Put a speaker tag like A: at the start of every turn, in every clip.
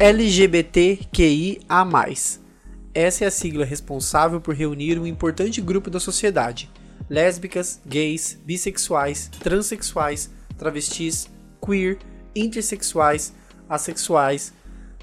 A: LGBTQIA+. Essa é a sigla responsável por reunir um importante grupo da sociedade: lésbicas, gays, bissexuais, transexuais, travestis, queer, intersexuais, assexuais,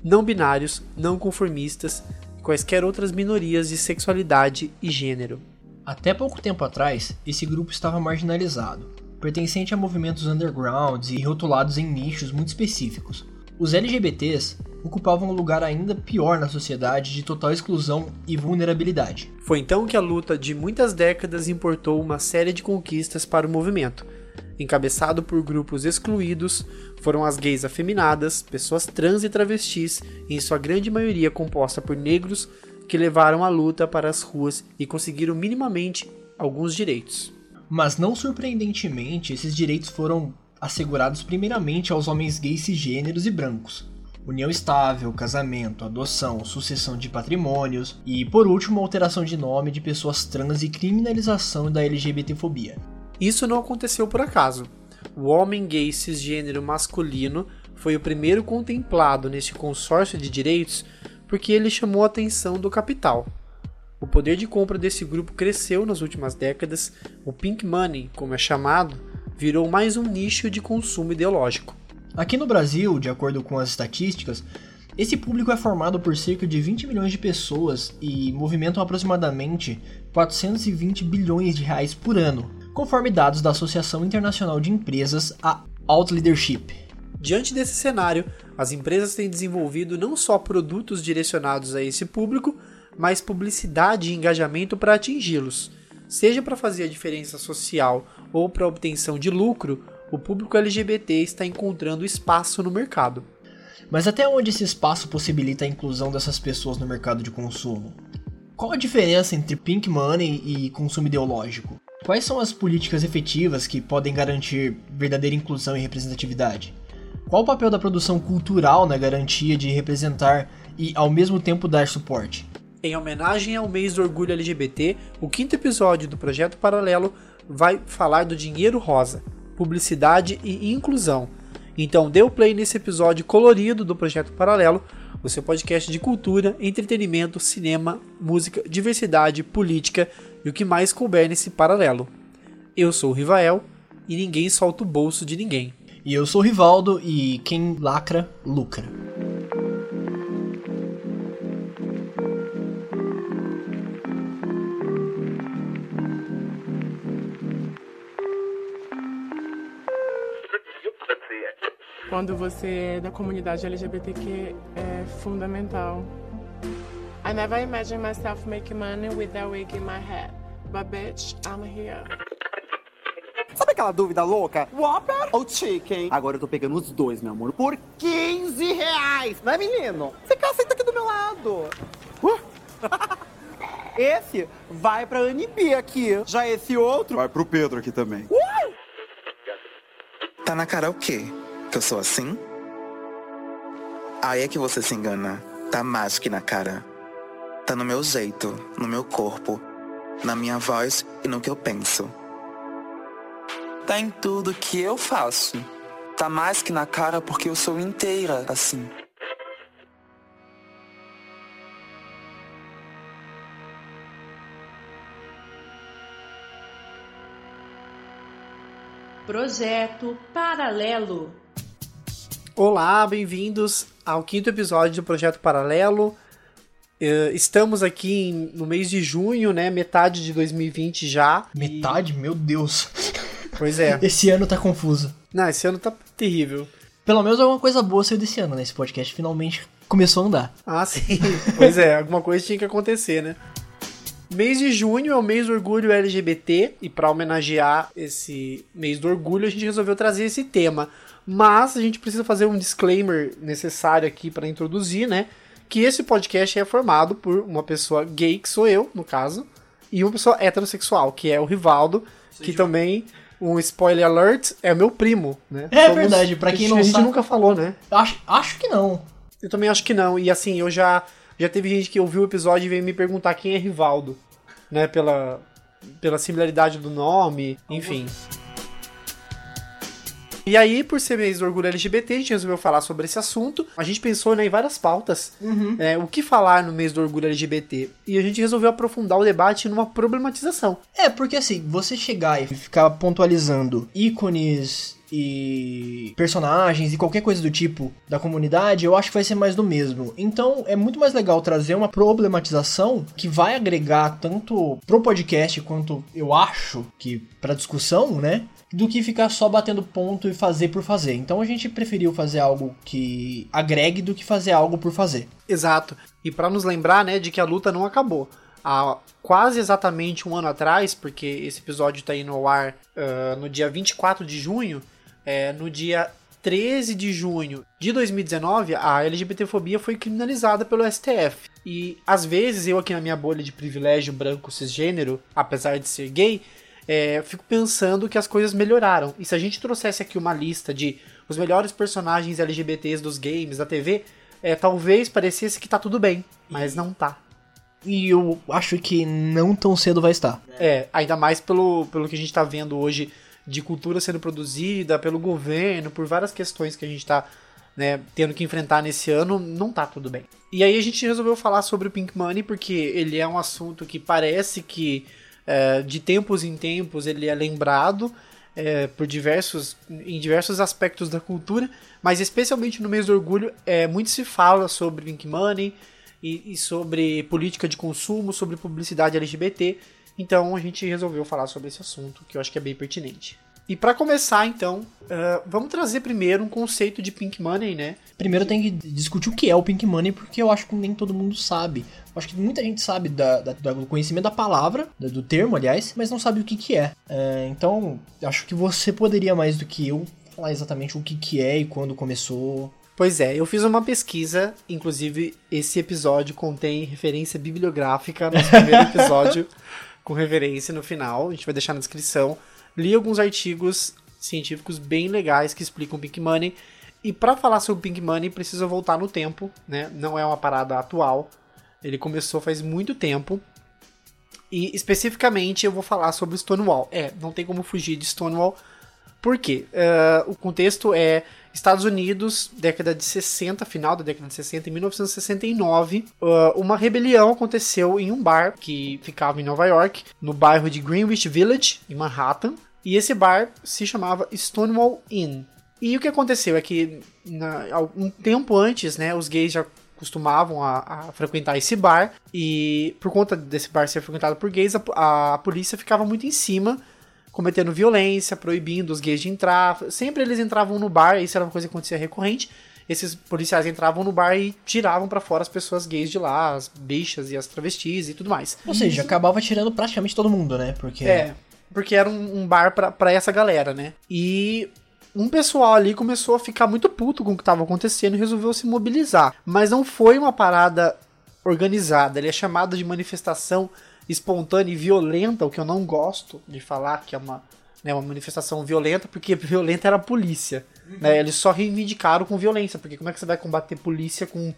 A: não binários, não conformistas e quaisquer outras minorias de sexualidade e gênero.
B: Até pouco tempo atrás, esse grupo estava marginalizado, pertencente a movimentos undergrounds e rotulados em nichos muito específicos. Os LGBTs ocupavam um lugar ainda pior na sociedade de total exclusão e vulnerabilidade.
A: Foi então que a luta de muitas décadas importou uma série de conquistas para o movimento. Encabeçado por grupos excluídos, foram as gays afeminadas, pessoas trans e travestis, em sua grande maioria composta por negros, que levaram a luta para as ruas e conseguiram minimamente alguns direitos.
B: Mas não surpreendentemente, esses direitos foram assegurados primeiramente aos homens gays cisgêneros e brancos, união estável, casamento, adoção, sucessão de patrimônios e, por último, alteração de nome de pessoas trans e criminalização da LGBTfobia.
A: Isso não aconteceu por acaso. O homem gay cisgênero masculino foi o primeiro contemplado neste consórcio de direitos porque ele chamou a atenção do capital. O poder de compra desse grupo cresceu nas últimas décadas, o pink money, como é chamado, virou mais um nicho de consumo ideológico.
B: Aqui no Brasil, de acordo com as estatísticas, esse público é formado por cerca de 20 milhões de pessoas e movimentam aproximadamente 420 bilhões de reais por ano, conforme dados da Associação Internacional de Empresas, a Out Leadership.
A: Diante desse cenário, as empresas têm desenvolvido não só produtos direcionados a esse público, mas publicidade e engajamento para atingi-los. Seja para fazer a diferença social ou para obtenção de lucro, o público LGBT está encontrando espaço no mercado.
B: Mas até onde esse espaço possibilita a inclusão dessas pessoas no mercado de consumo? Qual a diferença entre pink money e consumo ideológico? Quais são as políticas efetivas que podem garantir verdadeira inclusão e representatividade? Qual o papel da produção cultural na garantia de representar e ao mesmo tempo dar suporte?
A: Em homenagem ao mês do orgulho LGBT, o quinto episódio do Projeto Paralelo vai falar do dinheiro rosa, publicidade e inclusão. Então dê o play nesse episódio colorido do Projeto Paralelo, o seu podcast de cultura, entretenimento, cinema, música, diversidade, política e o que mais couber nesse paralelo. Eu sou o Rivael e ninguém solta o bolso de ninguém.
B: E eu sou o Rivaldo e quem lacra, lucra.
C: Quando você é da comunidade LGBTQ é fundamental. I never imagined myself making money with that wig in my head. But bitch, I'm here.
D: Sabe aquela dúvida louca? Whopper ou chicken? Agora eu tô pegando os dois, meu amor, por 15 reais. Não é, menino? Você quer senta aqui do meu lado. Uh. Esse vai pra Anibi aqui. Já esse outro...
E: Vai pro Pedro aqui também.
D: Uh!
F: Tá na cara o quê? Que eu sou assim? Aí é que você se engana. Tá mais que na cara. Tá no meu jeito, no meu corpo, na minha voz e no que eu penso. Tá em tudo que eu faço. Tá mais que na cara porque eu sou inteira assim.
G: Projeto Paralelo.
A: Olá, bem-vindos ao quinto episódio do Projeto Paralelo. Uh, estamos aqui no mês de junho, né? Metade de 2020 já.
B: Metade? E... Meu Deus.
A: Pois é.
B: Esse ano tá confuso.
A: Não, esse ano tá terrível.
B: Pelo menos alguma coisa boa saiu desse ano, né? Esse podcast finalmente começou a andar.
A: Ah, sim. pois é, alguma coisa tinha que acontecer, né? Mês de junho é o mês do orgulho LGBT e para homenagear esse mês do orgulho a gente resolveu trazer esse tema. Mas a gente precisa fazer um disclaimer necessário aqui para introduzir, né? Que esse podcast é formado por uma pessoa gay, que sou eu, no caso, e uma pessoa heterossexual, que é o Rivaldo, que também um spoiler alert, é meu primo, né?
B: É Somos, verdade, pra quem não
A: sabe.
B: A gente
A: sabe, nunca falou, né?
B: Acho, acho que não.
A: Eu também acho que não. E assim, eu já. Já teve gente que ouviu o episódio e veio me perguntar quem é Rivaldo, né? Pela, pela similaridade do nome, enfim. E aí, por ser mês do orgulho LGBT, a gente resolveu falar sobre esse assunto. A gente pensou né, em várias pautas. É, o que falar no mês do orgulho LGBT? E a gente resolveu aprofundar o debate numa problematização.
B: É, porque assim, você chegar e ficar pontualizando ícones e personagens e qualquer coisa do tipo da comunidade, eu acho que vai ser mais do mesmo. Então é muito mais legal trazer uma problematização que vai agregar tanto pro podcast quanto eu acho que pra discussão, né? Do que ficar só batendo ponto e fazer por fazer. Então a gente preferiu fazer algo que agregue do que fazer algo por fazer.
A: Exato. E pra nos lembrar, né, de que a luta não acabou. Há quase exatamente um ano atrás, porque esse episódio tá indo ao ar ah, no dia 24 de junho, é, no dia 13 de junho de 2019, a LGBTfobia foi criminalizada pelo STF. E às vezes eu aqui na minha bolha de privilégio branco cisgênero, apesar de ser gay, é, fico pensando que as coisas melhoraram. E se a gente trouxesse aqui uma lista de os melhores personagens LGBTs dos games, da TV, é, talvez parecesse que tá tudo bem, mas não tá.
B: E eu acho que não tão cedo vai estar.
A: É, ainda mais pelo, pelo que a gente tá vendo hoje de cultura sendo produzida pelo governo, por várias questões que a gente tá né, tendo que enfrentar nesse ano, não tá tudo bem. E aí a gente resolveu falar sobre o Pink Money porque ele é um assunto que parece que é, de tempos em tempos ele é lembrado é, por diversos em diversos aspectos da cultura, mas especialmente no mês do orgulho é muito se fala sobre Pink Money e, e sobre política de consumo, sobre publicidade LGBT. Então a gente resolveu falar sobre esse assunto que eu acho que é bem pertinente. E para começar, então, uh, vamos trazer primeiro um conceito de Pink Money, né?
B: Primeiro tem que discutir o que é o Pink Money, porque eu acho que nem todo mundo sabe. Eu acho que muita gente sabe da, da- do conhecimento da palavra, do termo, aliás, mas não sabe o que, que é. É, Então, acho que você poderia mais do que eu falar exatamente o que, que é e quando começou.
A: Pois é, eu fiz uma pesquisa, inclusive esse episódio contém referência bibliográfica, nosso primeiro episódio com referência no final, a gente vai deixar na descrição. Li alguns artigos científicos bem legais que explicam Pink Money. E para falar sobre Pink Money, precisa voltar no tempo, né? Não é uma parada atual. Ele começou faz muito tempo. E especificamente eu vou falar sobre Stonewall. É, não tem como fugir de Stonewall. Por quê? Eh, o contexto é Estados Unidos, década de 60, final da década de 60, em 1969. eh, uma rebelião aconteceu em um bar que ficava em Nova York, no bairro de Greenwich Village, em Manhattan. E esse bar se chamava Stonewall Inn. E o que aconteceu é que, na, um tempo antes, né, os gays já costumavam a, a frequentar esse bar e por conta desse bar ser frequentado por gays, a, a polícia ficava muito em cima, cometendo violência, proibindo os gays de entrar. Sempre eles entravam no bar, isso era uma coisa que acontecia recorrente. Esses policiais entravam no bar e tiravam pra fora as pessoas gays de lá, as bichas e as travestis e tudo mais.
B: Ou seja, acabava tirando praticamente todo mundo, né? Porque.
A: É, porque era um, um bar pra, pra essa galera, né? E um pessoal ali começou a ficar muito puto com o que estava acontecendo e resolveu se mobilizar. Mas não foi uma parada organizada, ele é chamado de manifestação espontânea e violenta, o que eu não gosto de falar que é uma, né, uma manifestação violenta, porque violenta era a polícia. Né? Eles só reivindicaram com violência, porque como é que você vai combater polícia com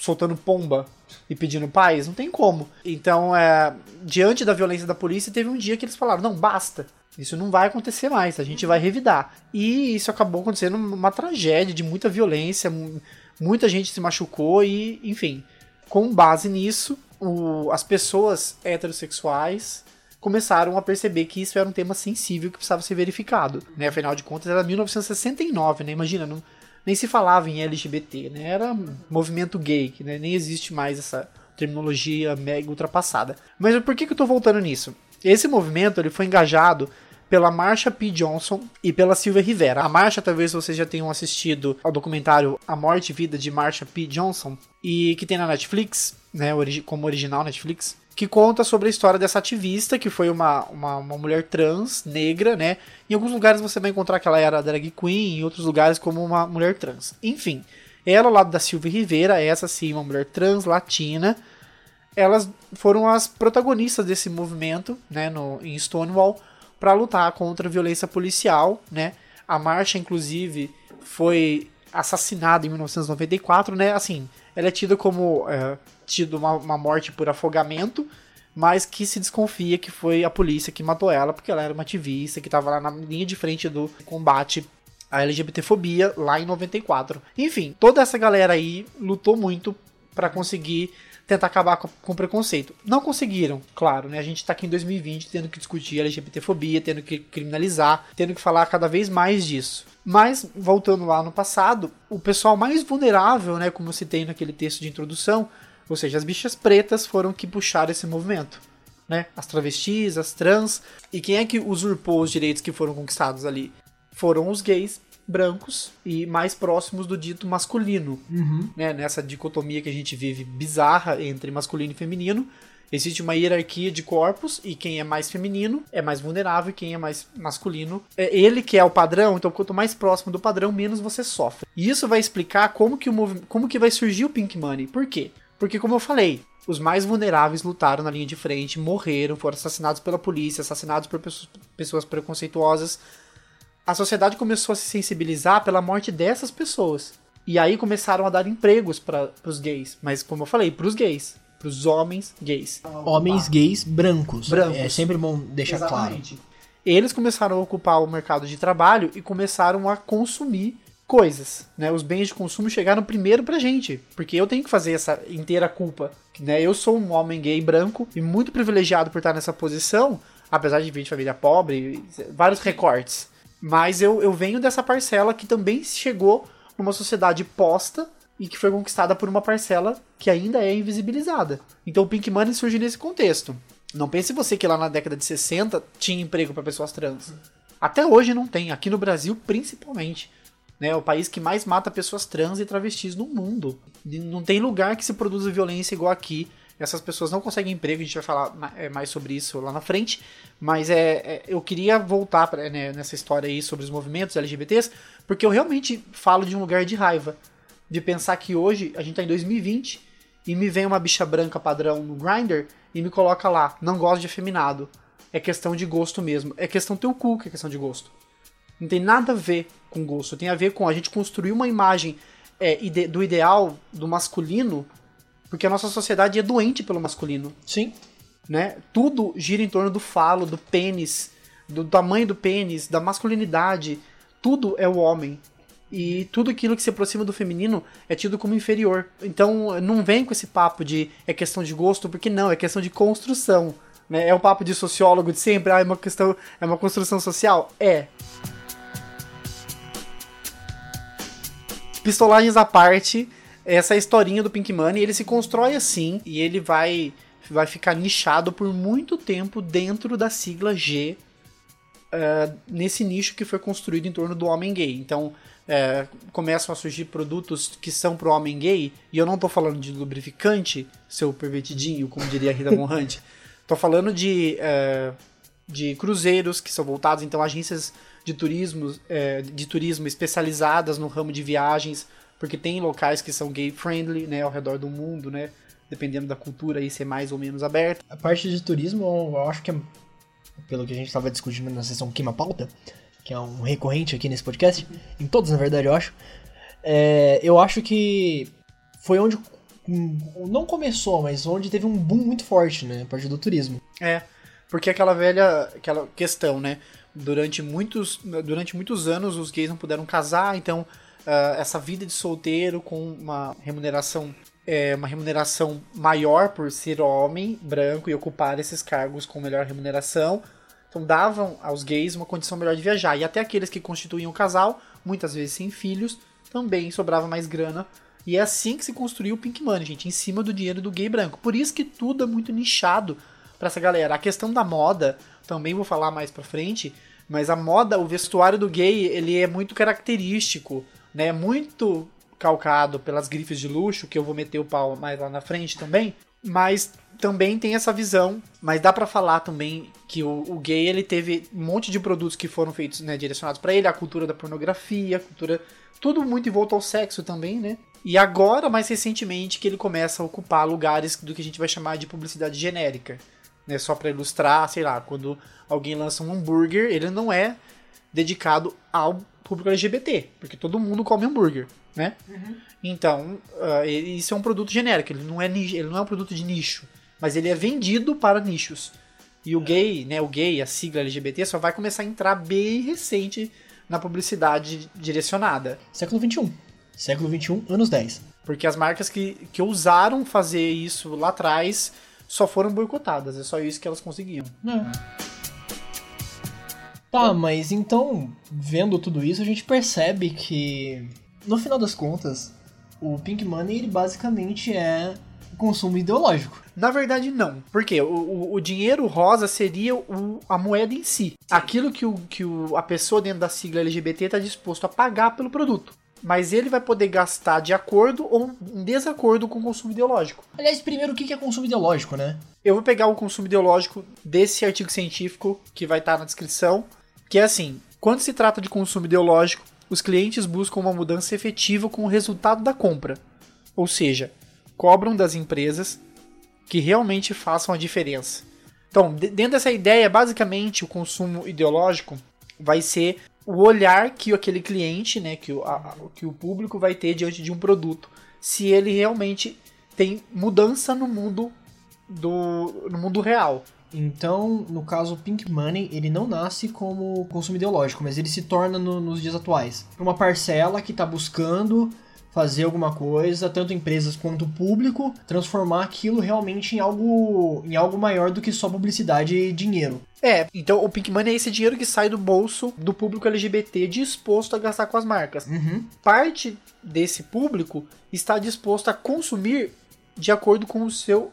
A: soltando pomba e pedindo paz? Não tem como. Então, é, diante da violência da polícia, teve um dia que eles falaram: não, basta. Isso não vai acontecer mais, a gente vai revidar. E isso acabou acontecendo uma tragédia de muita violência, mu- muita gente se machucou e, enfim, com base nisso, o- as pessoas heterossexuais começaram a perceber que isso era um tema sensível que precisava ser verificado. Né? Afinal de contas, era 1969, né? Imagina, não, nem se falava em LGBT, né? Era movimento gay, que né? nem existe mais essa terminologia mega ultrapassada. Mas por que, que eu tô voltando nisso? Esse movimento ele foi engajado pela Marsha P. Johnson e pela Silvia Rivera. A Marsha, talvez vocês já tenham assistido ao documentário A Morte e Vida de Marsha P. Johnson, e que tem na Netflix, né, como original Netflix, que conta sobre a história dessa ativista, que foi uma, uma, uma mulher trans, negra, né? Em alguns lugares você vai encontrar que ela era drag queen, em outros lugares como uma mulher trans. Enfim, ela ao lado da Silvia Rivera, essa sim, uma mulher trans, latina, elas foram as protagonistas desse movimento, né, no, em Stonewall, para lutar contra a violência policial, né? A marcha, inclusive, foi assassinada em 1994, né? Assim, ela é tida como é, tido uma, uma morte por afogamento, mas que se desconfia que foi a polícia que matou ela, porque ela era uma ativista que estava lá na linha de frente do combate a LGBTfobia lá em 94. Enfim, toda essa galera aí lutou muito para conseguir tentar acabar com, o preconceito. Não conseguiram, claro, né? A gente tá aqui em 2020 tendo que discutir LGBTfobia, tendo que criminalizar, tendo que falar cada vez mais disso. Mas, voltando lá no passado, o pessoal mais vulnerável, né, como eu citei naquele texto de introdução, ou seja, as bichas pretas foram que puxaram esse movimento. Né? As travestis, as trans. E quem é que usurpou os direitos que foram conquistados ali? Foram os gays brancos e mais próximos do dito masculino.
B: Uhum.
A: Né? Nessa dicotomia que a gente vive bizarra entre masculino e feminino. Existe uma hierarquia de corpos e quem é mais feminino é mais vulnerável e quem é mais masculino é ele que é o padrão. Então, quanto mais próximo do padrão, menos você sofre. E isso vai explicar como que, o como que vai surgir o Pink Money. Por quê? Porque, como eu falei, os mais vulneráveis lutaram na linha de frente, morreram, foram assassinados pela polícia, assassinados por pessoas preconceituosas. A sociedade começou a se sensibilizar pela morte dessas pessoas. E aí começaram a dar empregos para os gays. Mas, como eu falei, para os gays. Para os homens gays.
B: Homens gays brancos.
A: Brancos.
B: É sempre bom deixar
A: Exatamente. claro. Eles começaram a ocupar o mercado de trabalho e começaram a consumir coisas, né? Os bens de consumo chegaram primeiro pra gente, porque eu tenho que fazer essa inteira culpa, né? Eu sou um homem gay branco e muito privilegiado por estar nessa posição, apesar de vir de família pobre, vários recortes. Mas eu, eu venho dessa parcela que também chegou numa sociedade posta e que foi conquistada por uma parcela que ainda é invisibilizada. Então o Pink Money surge nesse contexto. Não pense você que lá na década de 60 tinha emprego para pessoas trans. Até hoje não tem, aqui no Brasil principalmente. Né, é o país que mais mata pessoas trans e travestis no mundo. Não tem lugar que se produza violência igual aqui. Essas pessoas não conseguem emprego, a gente vai falar é, mais sobre isso lá na frente. Mas é, é eu queria voltar pra, né, nessa história aí sobre os movimentos LGBTs, porque eu realmente falo de um lugar de raiva de pensar que hoje a gente tá em 2020 e me vem uma bicha branca padrão no Grindr e me coloca lá, não gosto de afeminado. É questão de gosto mesmo. É questão teu cu que é questão de gosto. Não tem nada a ver com gosto. Tem a ver com a gente construir uma imagem é, ide do ideal do masculino, porque a nossa sociedade é doente pelo masculino.
B: Sim.
A: Né? Tudo gira em torno do falo, do pênis, do tamanho do pênis, da masculinidade. Tudo é o homem. E tudo aquilo que se aproxima do feminino é tido como inferior. Então não vem com esse papo de é questão de gosto, porque não, é questão de construção. Né? É o papo de sociólogo de sempre, ah, é uma questão, é uma construção social? É. Pistolagens à parte, essa historinha do Pink Money, ele se constrói assim e ele vai vai ficar nichado por muito tempo dentro da sigla G, uh, nesse nicho que foi construído em torno do homem gay. Então, é, começam a surgir produtos que são pro homem gay, e eu não tô falando de lubrificante, seu pervertidinho, como diria a Rita Von Hunt, tô falando de, é, de cruzeiros que são voltados, então agências de turismo, de turismo especializadas no ramo de viagens, porque tem locais que são gay friendly, né, ao redor do mundo, né, dependendo da cultura aí ser mais ou menos aberta.
B: A parte de turismo, eu acho que é, pelo que a gente estava discutindo na sessão Queima Pauta, que é um recorrente aqui nesse podcast, em todos na verdade eu acho, é, eu acho que foi onde não começou, mas onde teve um boom muito forte, né, a parte do turismo.
A: É, porque aquela velha aquela questão, né, durante muitos durante muitos anos os gays não puderam casar, então uh, essa vida de solteiro com uma remuneração é, uma remuneração maior por ser homem branco e ocupar esses cargos com melhor remuneração então davam aos gays uma condição melhor de viajar. E até aqueles que constituíam o casal, muitas vezes sem filhos, também sobrava mais grana. E é assim que se construiu o Pink Money, gente, em cima do dinheiro do gay branco. Por isso que tudo é muito nichado para essa galera. A questão da moda, também vou falar mais pra frente, mas a moda, o vestuário do gay, ele é muito característico, né? Muito calcado pelas grifes de luxo, que eu vou meter o pau mais lá na frente também. Mas também tem essa visão, mas dá para falar também que o, o, gay ele teve um monte de produtos que foram feitos, né, direcionados para ele, a cultura da pornografia, a cultura tudo muito em volta ao sexo também, né? E agora, mais recentemente, que ele começa a ocupar lugares do que a gente vai chamar de publicidade genérica, né? Só para ilustrar, sei lá, quando alguém lança um hambúrguer, ele não é dedicado ao público LGBT, porque todo mundo come hambúrguer, né? Uhum. Então, uh, isso é um produto genérico, ele não é ele não é um produto de nicho mas ele é vendido para nichos. E o gay, né, o gay, a sigla LGBT, só vai começar a entrar bem recente na publicidade direcionada.
B: Século XXI. Século XXI, anos 10.
A: Porque as marcas que, que ousaram fazer isso lá atrás só foram boicotadas. É só isso que elas conseguiam.
B: Tá, mas então, vendo tudo isso, a gente percebe que, no final das contas, o Pink Money ele basicamente é consumo ideológico.
A: Na verdade, não. Porque o, o, o dinheiro rosa seria o, a moeda em si. Aquilo que, o, que o, a pessoa dentro da sigla LGBT está disposto a pagar pelo produto. Mas ele vai poder gastar de acordo ou em desacordo com o consumo ideológico.
B: Aliás, primeiro, o que é consumo ideológico, né?
A: Eu vou pegar o consumo ideológico desse artigo científico que vai estar na descrição, que é assim: quando se trata de consumo ideológico, os clientes buscam uma mudança efetiva com o resultado da compra. Ou seja, cobram das empresas que realmente façam a diferença. Então, dentro dessa ideia, basicamente, o consumo ideológico vai ser o olhar que aquele cliente, né, que o, a, que o público vai ter diante de um produto, se ele realmente tem mudança no mundo do no mundo real.
B: Então, no caso, o Pink Money, ele não nasce como consumo ideológico, mas ele se torna no, nos dias atuais. Uma parcela que está buscando fazer alguma coisa, tanto empresas quanto público, transformar aquilo realmente em algo, em algo maior do que só publicidade e dinheiro.
A: É, então o Pink Money é esse dinheiro que sai do bolso do público LGBT disposto a gastar com as marcas.
B: Uhum.
A: Parte desse público está disposto a consumir de acordo com o seu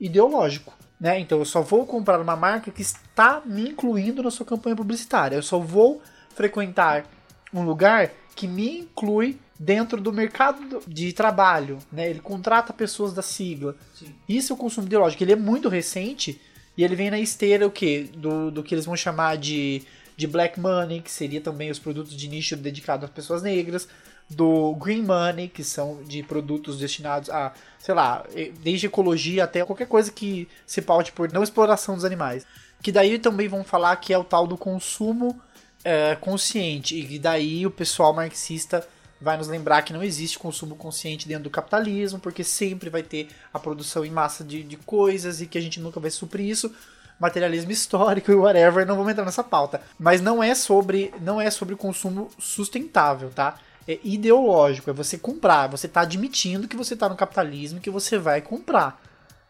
A: ideológico. Né? Então eu só vou comprar uma marca que está me incluindo na sua campanha publicitária. Eu só vou frequentar um lugar que me inclui dentro do mercado de trabalho, né? Ele contrata pessoas da sigla.
B: Sim.
A: Isso é o consumo ideológico. Ele é muito recente e ele vem na esteira o quê? Do, do que eles vão chamar de, de black money, que seria também os produtos de nicho dedicados às pessoas negras, do green money, que são de produtos destinados a, sei lá, desde ecologia até qualquer coisa que se paute por não exploração dos animais. Que daí também vão falar que é o tal do consumo é, consciente, e daí o pessoal marxista vai nos lembrar que não existe consumo consciente dentro do capitalismo, porque sempre vai ter a produção em massa de, de coisas e que a gente nunca vai suprir isso. Materialismo histórico e whatever, não vamos entrar nessa pauta. Mas não é sobre não é sobre consumo sustentável, tá? É ideológico, é você comprar, você tá admitindo que você tá no capitalismo, que você vai comprar.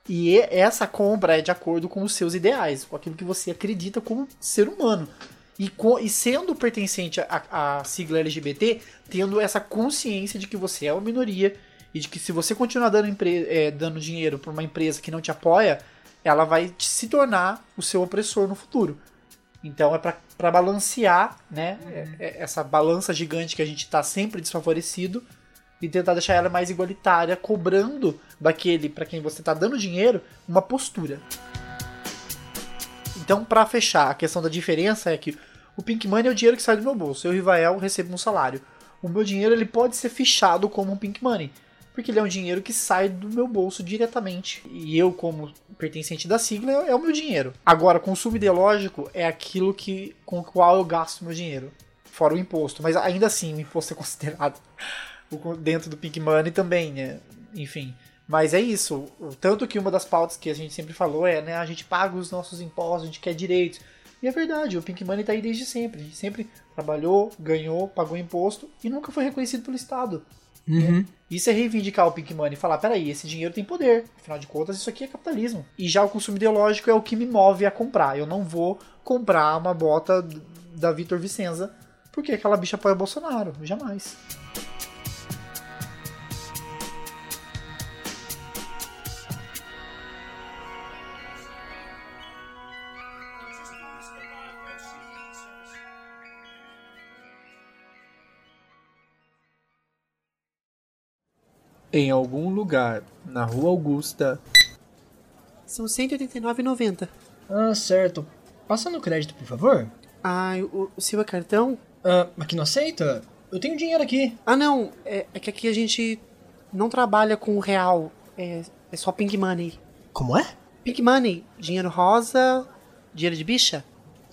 A: E essa compra é de acordo com os seus ideais, com aquilo que você acredita como ser humano. E, e sendo pertencente à sigla LGBT, tendo essa consciência de que você é uma minoria e de que se você continuar dando, é, dando dinheiro para uma empresa que não te apoia, ela vai se tornar o seu opressor no futuro. Então é para balancear né, uhum. essa balança gigante que a gente está sempre desfavorecido e tentar deixar ela mais igualitária, cobrando daquele para quem você está dando dinheiro uma postura. Então, para fechar, a questão da diferença é que o Pink Money é o dinheiro que sai do meu bolso. Eu, Rivael, recebo um salário. O meu dinheiro ele pode ser fichado como um Pink Money, porque ele é um dinheiro que sai do meu bolso diretamente. E eu, como pertencente da sigla, é o meu dinheiro. Agora, consumo ideológico é aquilo que com o qual eu gasto meu dinheiro, fora o imposto. Mas ainda assim, o imposto é considerado dentro do Pink Money também, né? Enfim. Mas é isso. Tanto que uma das pautas que a gente sempre falou é, né? A gente paga os nossos impostos, a gente quer direitos. E é verdade, o Pink Money tá aí desde sempre. Sempre trabalhou, ganhou, pagou imposto e nunca foi reconhecido pelo Estado.
B: Uhum.
A: Isso é reivindicar o Pink Money e falar: peraí, esse dinheiro tem poder. Afinal de contas, isso aqui é capitalismo. E já o consumo ideológico é o que me move a comprar. Eu não vou comprar uma bota da Vitor Vicenza porque aquela bicha apoia o Bolsonaro. Jamais.
E: Em algum lugar na Rua Augusta.
A: São 189,90.
B: Ah, certo. Passa no crédito, por favor.
A: Ah, o, o seu é cartão?
B: Ah, aqui não aceita? Eu tenho dinheiro aqui.
A: Ah, não. É, é que aqui a gente não trabalha com real. É, é só pink money.
B: Como é?
A: Pink money. Dinheiro rosa, dinheiro de bicha.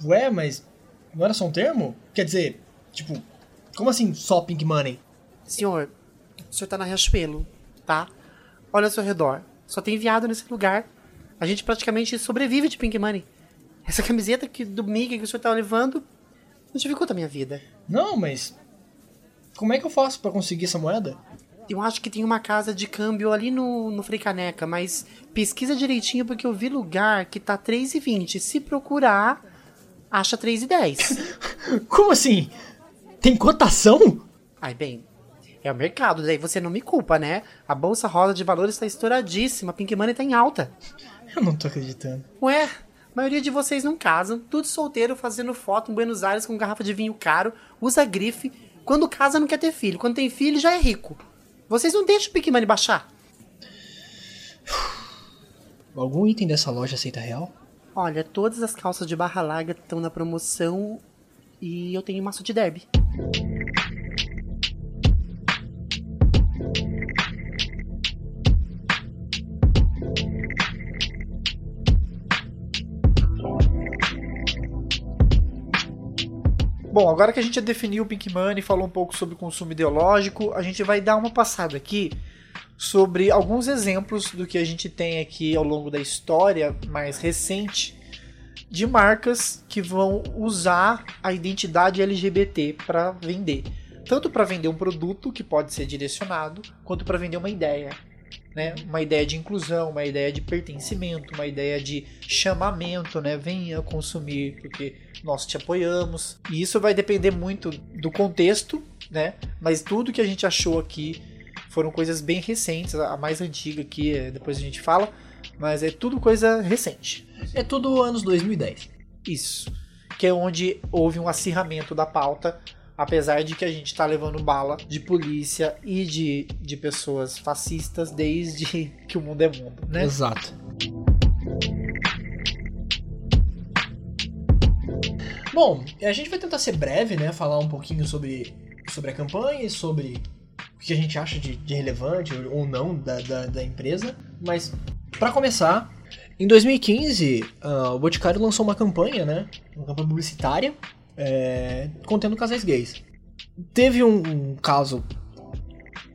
B: Ué, mas não era só um termo? Quer dizer, tipo, como assim só pink money?
A: Senhor, o senhor tá na Riachuelo, tá? Olha ao seu redor. Só tem viado nesse lugar. A gente praticamente sobrevive de Pink Money. Essa camiseta que, do Mickey que o senhor tá levando
H: Não dificulta a minha vida.
B: Não, mas. Como é que eu faço pra conseguir essa moeda?
H: Eu acho que tem uma casa de câmbio ali no, no Frei Caneca, mas pesquisa direitinho porque eu vi lugar que tá 3,20. Se procurar, acha 3,10.
B: Como assim? Tem cotação?
H: Ai, bem, é o mercado, daí você não me culpa, né? A bolsa rosa de valores tá estouradíssima, a Pink Money tá em alta.
B: Eu não tô acreditando.
H: Ué, a maioria de vocês não casam, tudo solteiro fazendo foto em Buenos Aires com garrafa de vinho caro, usa grife. Quando casa não quer ter filho, quando tem filho já é rico. Vocês não deixam o Pink Money baixar?
B: Algum item dessa loja aceita real?
H: Olha, todas as calças de barra larga estão na promoção e eu tenho maço de derby.
A: Bom, agora que a gente já definiu o Pink Money, falou um pouco sobre consumo ideológico, a gente vai dar uma passada aqui sobre alguns exemplos do que a gente tem aqui ao longo da história mais recente de marcas que vão usar a identidade LGBT para vender. Tanto para vender um produto que pode ser direcionado, quanto para vender uma ideia. Né? Uma ideia de inclusão, uma ideia de pertencimento, uma ideia de chamamento, né? Venha consumir, porque nós te apoiamos. E isso vai depender muito do contexto, né? Mas tudo que a gente achou aqui foram coisas bem recentes. A mais antiga aqui, é, depois a gente fala, mas é tudo coisa recente.
B: É tudo anos 2010.
A: Isso. Que é onde houve um acirramento da pauta, apesar de que a gente está levando bala de polícia e de, de pessoas fascistas desde que o mundo é mundo, né?
B: Exato. Bom, a gente vai tentar ser breve, né? Falar um pouquinho sobre, sobre a campanha e sobre o que a gente acha de, de relevante ou não da, da, da empresa. Mas, para começar, em 2015, uh, o Boticário lançou uma campanha, né? Uma campanha publicitária é, contendo casais gays. Teve um, um caso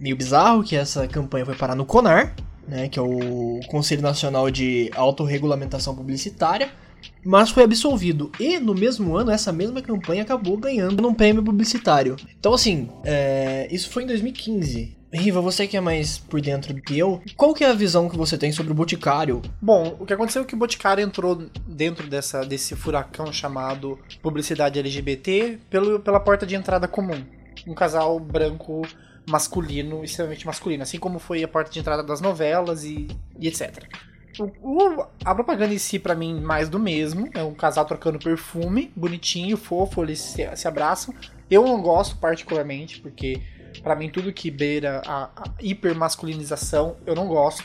B: meio bizarro que essa campanha foi parar no CONAR, né, que é o Conselho Nacional de Autorregulamentação Publicitária, mas foi absolvido. E no mesmo ano, essa mesma campanha acabou ganhando um prêmio publicitário. Então, assim, é, isso foi em 2015. Riva, você que é mais por dentro do que eu, qual que é a visão que você tem sobre o Boticário?
A: Bom, o que aconteceu é que o Boticário entrou dentro dessa, desse furacão chamado publicidade LGBT pelo, pela porta de entrada comum. Um casal branco masculino, extremamente masculino, assim como foi a porta de entrada das novelas e, e etc. O, o- a propaganda em si, pra mim, mais do mesmo. É um casal trocando perfume, bonitinho, fofo, eles se, se abraçam. Eu não gosto particularmente, porque pra mim tudo que beira a, a hipermasculinização, eu não gosto.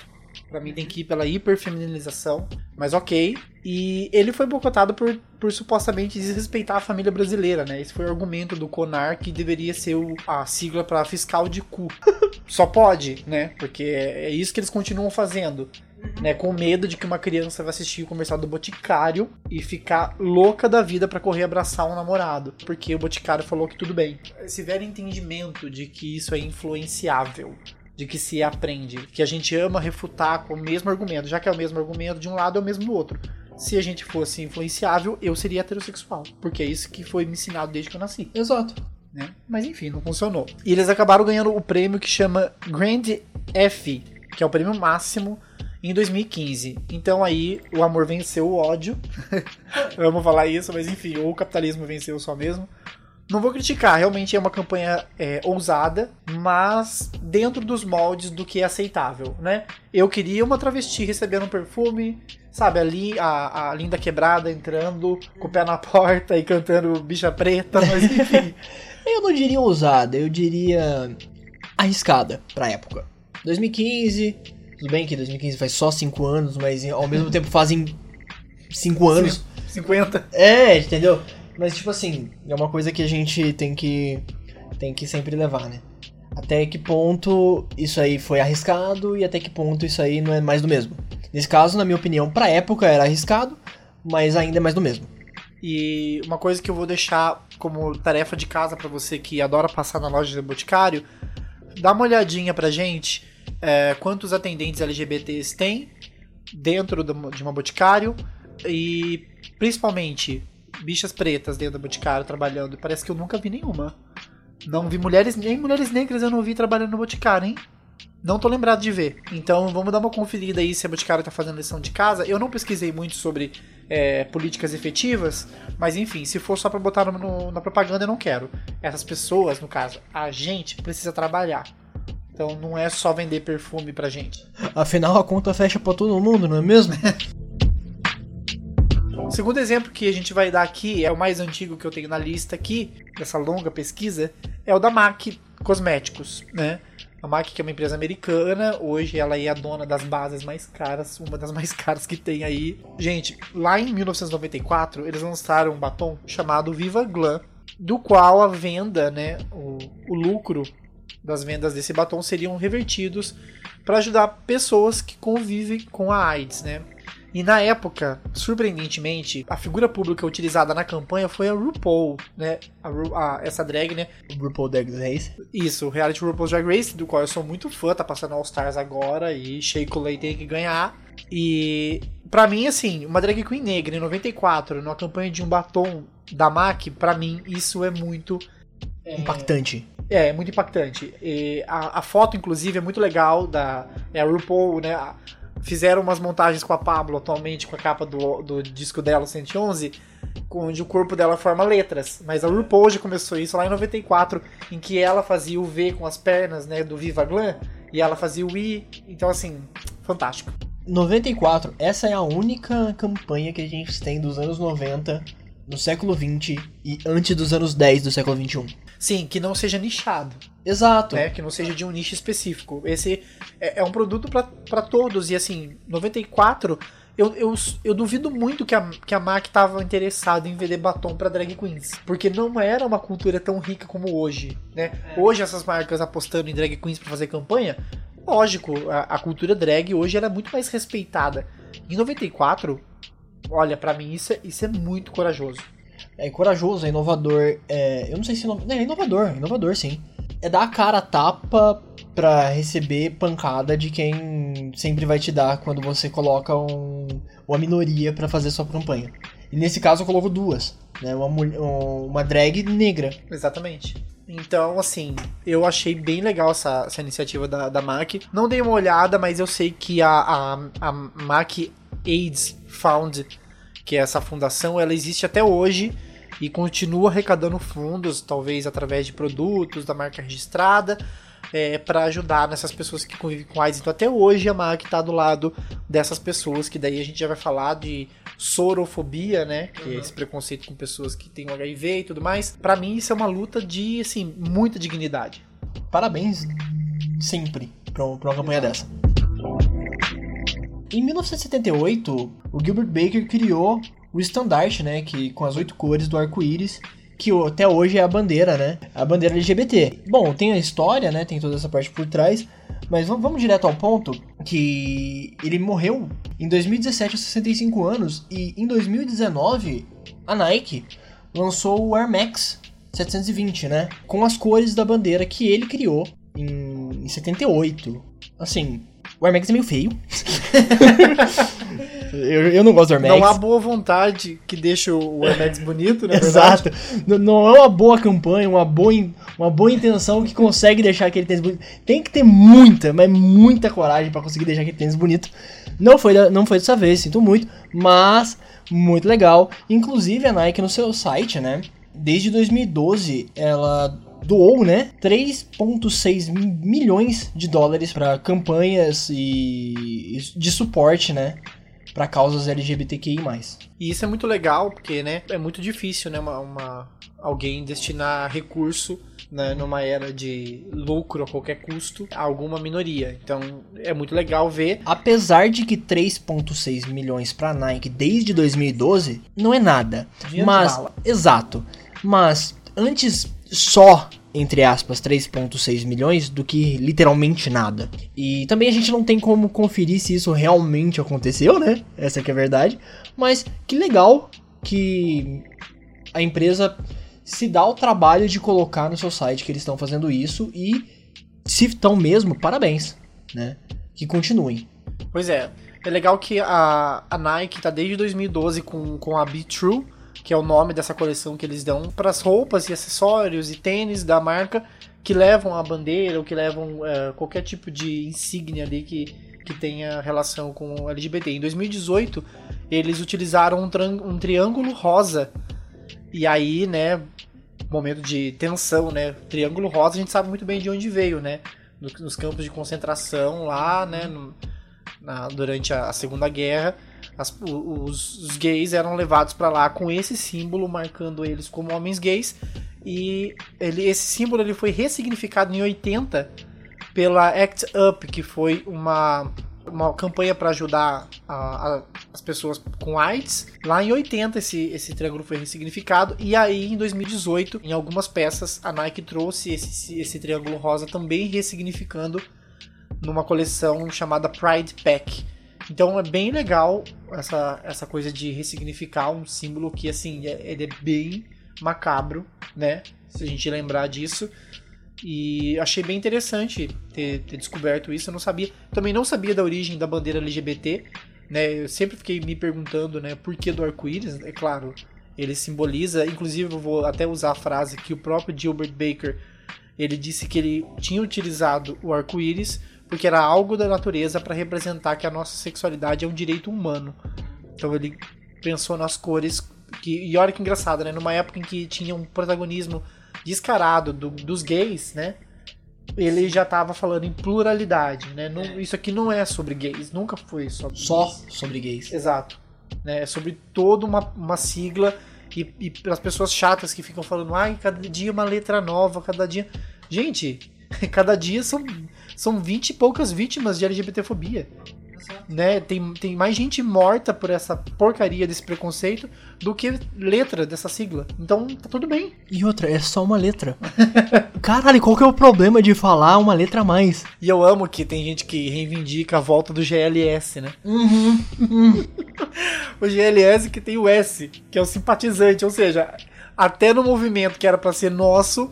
A: Pra mim tem que ir pela hiperfeminilização, mas ok. E ele foi boicotado por, por supostamente desrespeitar a família brasileira, né? Esse foi o argumento do CONAR que deveria ser o- a sigla pra fiscal de cu. Só pode, né? Porque é, é isso que eles continuam fazendo. Né, com medo de que uma criança vai assistir o comercial do Boticário e ficar louca da vida pra correr abraçar um namorado, porque o Boticário falou que tudo bem. Esse velho entendimento de que isso é influenciável, de que se aprende, que a gente ama refutar com o mesmo argumento, já que é o mesmo argumento de um lado é o mesmo do outro. Se a gente fosse influenciável, eu seria heterossexual, porque é isso que foi me ensinado desde que eu nasci
B: Exato.
A: né? Mas enfim, não funcionou. E eles acabaram ganhando o prêmio que chama Grand F, que é o prêmio máximo em 2015. Então aí o amor venceu o ódio. Eu amo falar isso, mas enfim, ou o capitalismo venceu só mesmo. Não vou criticar, realmente é uma campanha é, ousada, mas dentro dos moldes do que é aceitável, né? Eu queria uma travesti recebendo um perfume, sabe, ali a, a linda quebrada entrando com o pé na porta e cantando bicha preta, mas enfim.
B: Eu não diria ousada, eu diria arriscada pra época. 2015, tudo bem que 2015 faz só 5 anos, mas ao mesmo tempo fazem 5 anos.
A: 50.
B: É, entendeu? Mas tipo assim, é uma coisa que a gente tem que tem que sempre levar, né? Até que ponto isso aí foi arriscado e até que ponto isso aí não é mais do mesmo. Nesse caso, na minha opinião, pra época era arriscado, mas ainda é mais do mesmo.
A: E uma coisa que eu vou deixar como tarefa de casa pra você que adora passar na loja do Boticário, dá uma olhadinha pra gente é, quantos atendentes LGBTs tem dentro de uma Boticário e principalmente bichas pretas dentro da Boticário trabalhando. Parece que eu nunca vi nenhuma. Não vi mulheres, nem mulheres negras eu não vi trabalhando no Boticário, hein? Não tô lembrado de ver. Então vamos dar uma conferida aí se a Boticário tá fazendo lição de casa. Eu não pesquisei muito sobre é, políticas efetivas, mas enfim, se for só pra botar no- na propaganda, eu não quero. Essas pessoas, no caso, a gente precisa trabalhar. Então não é só vender perfume pra gente.
B: Afinal, a conta fecha pra todo mundo, não é mesmo?
A: O segundo exemplo que a gente vai dar aqui é o mais antigo que eu tenho na lista aqui, dessa longa pesquisa, é o da MAC Cosméticos, né? A MAC, que é uma empresa americana, hoje ela é a dona das bases mais caras, uma das mais caras que tem aí. Gente, lá em 1994, eles lançaram um batom chamado Viva Glam, do qual a venda, né, o, o lucro das vendas desse batom seriam revertidos para ajudar pessoas que convivem com a AIDS, né? E na época, surpreendentemente, a figura pública utilizada na campanha foi a RuPaul, né? A Ru- a- essa drag, né?
B: RuPaul Drag Race.
A: Isso, o reality RuPaul's Drag Race, do qual eu sou muito fã, tá passando All Stars agora e Shea Coulee tem que ganhar. E pra mim, assim, uma drag queen negra em 94, numa campanha de um batom da MAC, pra mim isso é muito
B: Impactante.
A: É, é muito impactante. E a, a foto, inclusive, é muito legal da é a RuPaul, né? Fizeram umas montagens com a Pablo atualmente, com a capa do, do disco dela, o 111, onde o corpo dela forma letras. Mas a RuPaul já começou isso lá em 94, em que ela fazia o V com as pernas, né? Do Viva Glam, e ela fazia o I. Então, assim, fantástico.
B: 94, essa é a única campanha que a gente tem dos anos 90, no século 20 e antes dos anos 10 do século 21.
A: Sim, que não seja nichado.
B: Exato.
A: né? Que não seja de um nicho específico. Esse é, é um produto para todos. E assim, 94, eu, eu, eu duvido muito que a, que a MAC tava interessada em vender batom para drag queens. Porque não era uma cultura tão rica como hoje, né? Hoje essas marcas apostando em drag queens para fazer campanha, lógico, a, a cultura drag hoje é muito mais respeitada. Em 94, olha, para mim isso é, isso é muito corajoso.
B: É corajoso, é inovador. É, eu não sei se. ino- É inovador, inovador sim. É dar a cara a tapa pra receber pancada de quem sempre vai te dar quando você coloca um, uma minoria pra fazer sua campanha. E nesse caso eu coloco duas. Né? Uma, uma drag negra.
A: Exatamente. Então, assim, eu achei bem legal essa, essa iniciativa da, da MAC. Não dei uma olhada, mas eu sei que a, a, a MAC AIDS Found, que é essa fundação, ela existe até hoje e continua arrecadando fundos, talvez através de produtos da marca registrada, é, para ajudar nessas pessoas que convivem com AIDS. Então, até hoje a MAC está do lado dessas pessoas, que daí a gente já vai falar de sorofobia, né? Que é esse preconceito com pessoas que têm HIV e tudo mais. Para mim, isso é uma luta de, assim, muita dignidade.
B: Parabéns sempre pra, pra uma campanha dessa. Em 1978, o Gilbert Baker criou o estandarte, né, que com as oito cores do arco-íris, que até hoje é a bandeira, né, a bandeira LGBT. Bom, tem a história, né, tem toda essa parte por trás, mas vamos, vamos direto ao ponto que ele morreu em 2017 aos 65 anos e em 2019 a Nike lançou o Air Max 720, né, com as cores da bandeira que ele criou em, em 78. Assim, o Air Max é meio feio. eu, eu não gosto do Max.
A: Não há boa vontade que deixa o Max bonito, verdade.
B: Exato. N- Não é uma boa campanha, uma boa, uma boa intenção que consegue deixar aquele tênis bonito. Tem que ter muita, mas muita coragem pra conseguir deixar aquele tênis bonito. Não foi, não foi dessa vez, sinto muito, mas muito legal. Inclusive a Nike no seu site, né? Desde 2012 ela doou, né, 3.6 mi- milhões de dólares pra campanhas e de suporte, né, Pra causas LGBTQI+.
A: E isso é muito legal, porque, né, é muito difícil, né, uma, uma- alguém destinar recurso, né, numa era de lucro a qualquer custo, a alguma minoria. Então, é muito legal ver.
B: Apesar de que 3.6 milhões pra Nike desde 2012 não é nada.
A: Dinheiro
B: mas exato. Mas antes só entre aspas 3.6 milhões do que literalmente nada. E também a gente não tem como conferir se isso realmente aconteceu, né? Essa que é a verdade. Mas que legal que a empresa se dá o trabalho de colocar no seu site que eles estão fazendo isso e se estão mesmo, parabéns, né? Que continuem.
A: Pois é, é legal que a, a Nike tá desde 2012 com, com a Be True, que é o nome dessa coleção que eles dão para as roupas e acessórios e tênis da marca que levam a bandeira ou que levam é, qualquer tipo de insígnia ali que, que tenha relação com LGBT. Em 2018, eles utilizaram um, um triângulo rosa. E aí, né, momento de tensão, né? Triângulo rosa a gente sabe muito bem de onde veio, né? Nos campos de concentração lá, né? No, na, durante a, a, Segunda Guerra, as, os, os, gays eram levados para lá com esse símbolo marcando eles como homens gays e ele, esse símbolo ele foi ressignificado em 80 pela Act Up, que foi uma, uma campanha para ajudar a, a, as pessoas com AIDS. Lá em 80 esse, esse triângulo foi ressignificado e aí em 2018, em algumas peças, a Nike trouxe esse, esse triângulo rosa também ressignificando numa coleção chamada Pride Pack. Então é bem legal essa, essa coisa de ressignificar um símbolo que assim é, ele é bem macabro, né? Se a gente lembrar disso. E achei bem interessante ter, ter, descoberto isso. Eu não sabia. Também não sabia da origem da bandeira LGBT. Né? Eu sempre fiquei me perguntando né, por que do arco-íris. É claro, ele simboliza. Inclusive, eu vou até usar a frase que o próprio Gilbert Baker ele disse que ele tinha utilizado o arco-íris porque era algo da natureza para representar que a nossa sexualidade é um direito humano. Então ele pensou nas cores que, e olha que engraçado, né? Numa época em que tinha um protagonismo descarado do, dos gays, né? Ele já estava falando em pluralidade, né? Não, é. Isso aqui não é sobre gays, nunca foi sobre
B: Só
A: gays.
B: sobre gays.
A: Exato. Né? É sobre toda uma, uma sigla e, e as pessoas chatas que ficam falando, ai, cada dia uma letra nova, cada dia. Gente, cada dia são, são 20 e poucas vítimas de LGBTfobia né? Tem, tem mais gente morta por essa porcaria desse preconceito do que letra dessa sigla. Então, tá tudo bem.
B: E outra, é só uma letra. Caralho, qual que é o problema de falar uma letra a mais?
A: E eu amo que tem gente que reivindica a volta do GLS, né?
B: Uhum. uhum.
A: o GLS que tem o S, que é o simpatizante, ou seja, até no movimento que era para ser nosso,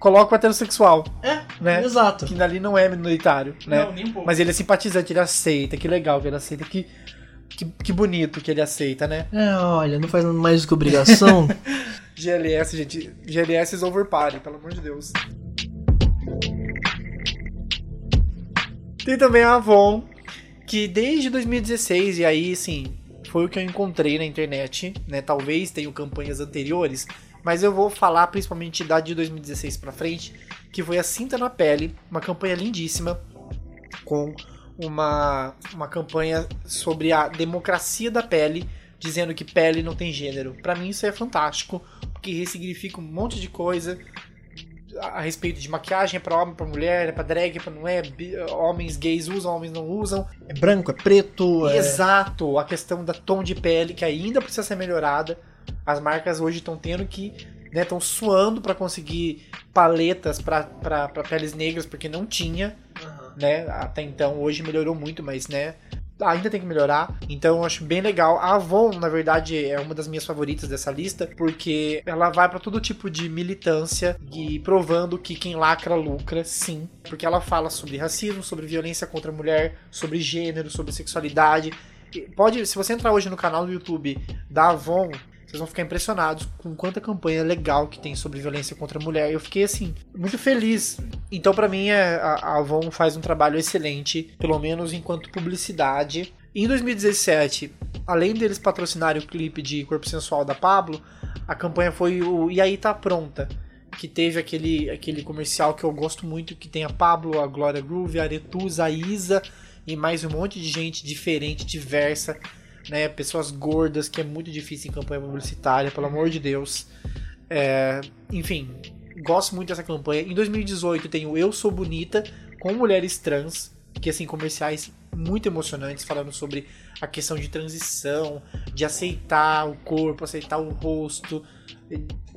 A: coloca o heterossexual.
B: É, né? exato.
A: Que ali não é minoritário, né?
B: Não, nem um pouco.
A: Mas ele é simpatizante, ele aceita, que legal que ele aceita, que, que, que bonito que ele aceita, né?
B: É, olha, não faz mais do que obrigação.
A: GLS, gente, GLS is over party, pelo amor de Deus. Tem também a Avon, que desde 2016, e aí, sim, foi o que eu encontrei na internet, né? Talvez tenham campanhas anteriores, mas eu vou falar principalmente da de 2016 para frente, que foi a Cinta na Pele, uma campanha lindíssima com uma, uma campanha sobre a democracia da pele, dizendo que pele não tem gênero. Para mim isso é fantástico, porque ressignifica um monte de coisa a respeito de maquiagem é para homem, para mulher, é para drag, é para não é, homens gays usam, homens não usam.
B: É branco, é preto,
A: é... Exato, a questão da tom de pele que ainda precisa ser melhorada as marcas hoje estão tendo que estão né, suando para conseguir paletas para peles negras porque não tinha, uhum. né? Até então hoje melhorou muito, mas né, ainda tem que melhorar. Então eu acho bem legal. A Avon, na verdade, é uma das minhas favoritas dessa lista, porque ela vai para todo tipo de militância e provando que quem lacra lucra, sim. Porque ela fala sobre racismo, sobre violência contra a mulher, sobre gênero, sobre sexualidade. Pode, se você entrar hoje no canal do YouTube da Avon, vocês vão ficar impressionados com quanta campanha legal que tem sobre violência contra a mulher. Eu fiquei assim, muito feliz. Então, para mim, é, a Avon faz um trabalho excelente, pelo menos enquanto publicidade. Em 2017, além deles patrocinarem o clipe de Corpo Sensual da Pablo, a campanha foi o E aí tá pronta. Que teve aquele, aquele comercial que eu gosto muito, que tem a Pablo, a Glória Groove, a Aretusa, a Isa e mais um monte de gente diferente, diversa né? Pessoas gordas, que é muito difícil em campanha publicitária, pelo amor de Deus. É, enfim, gosto muito dessa campanha. Em 2018 tem o Eu Sou Bonita com mulheres trans, que assim, comerciais muito emocionantes, falando sobre a questão de transição, de aceitar o corpo, aceitar o rosto,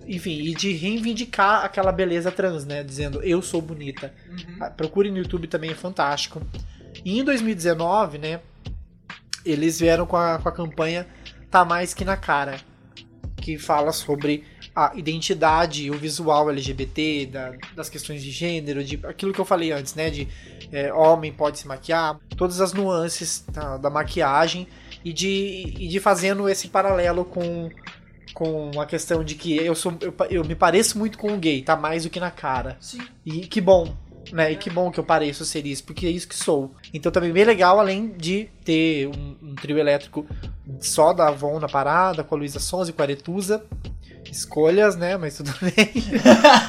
A: enfim, e de reivindicar aquela beleza trans, né? Dizendo eu sou bonita. Uhum. Procure no YouTube também, é fantástico. E em 2019, né? Eles vieram com a, com a campanha Tá Mais Que Na Cara, que fala sobre a identidade o visual LGBT, da, das questões de gênero, de aquilo que eu falei antes, né? De é, homem pode se maquiar, todas as nuances da, da maquiagem e de, e de fazendo esse paralelo com com a questão de que eu sou eu, eu me pareço muito com um gay, tá mais do que na cara.
B: Sim.
A: E que bom, né? E que bom que eu pareço ser isso, porque é isso que sou. Então também bem legal, além de ter um, um trio elétrico só da Avon na parada, com a Luísa Sons e com a Aretusa. Escolhas, né? Mas tudo bem.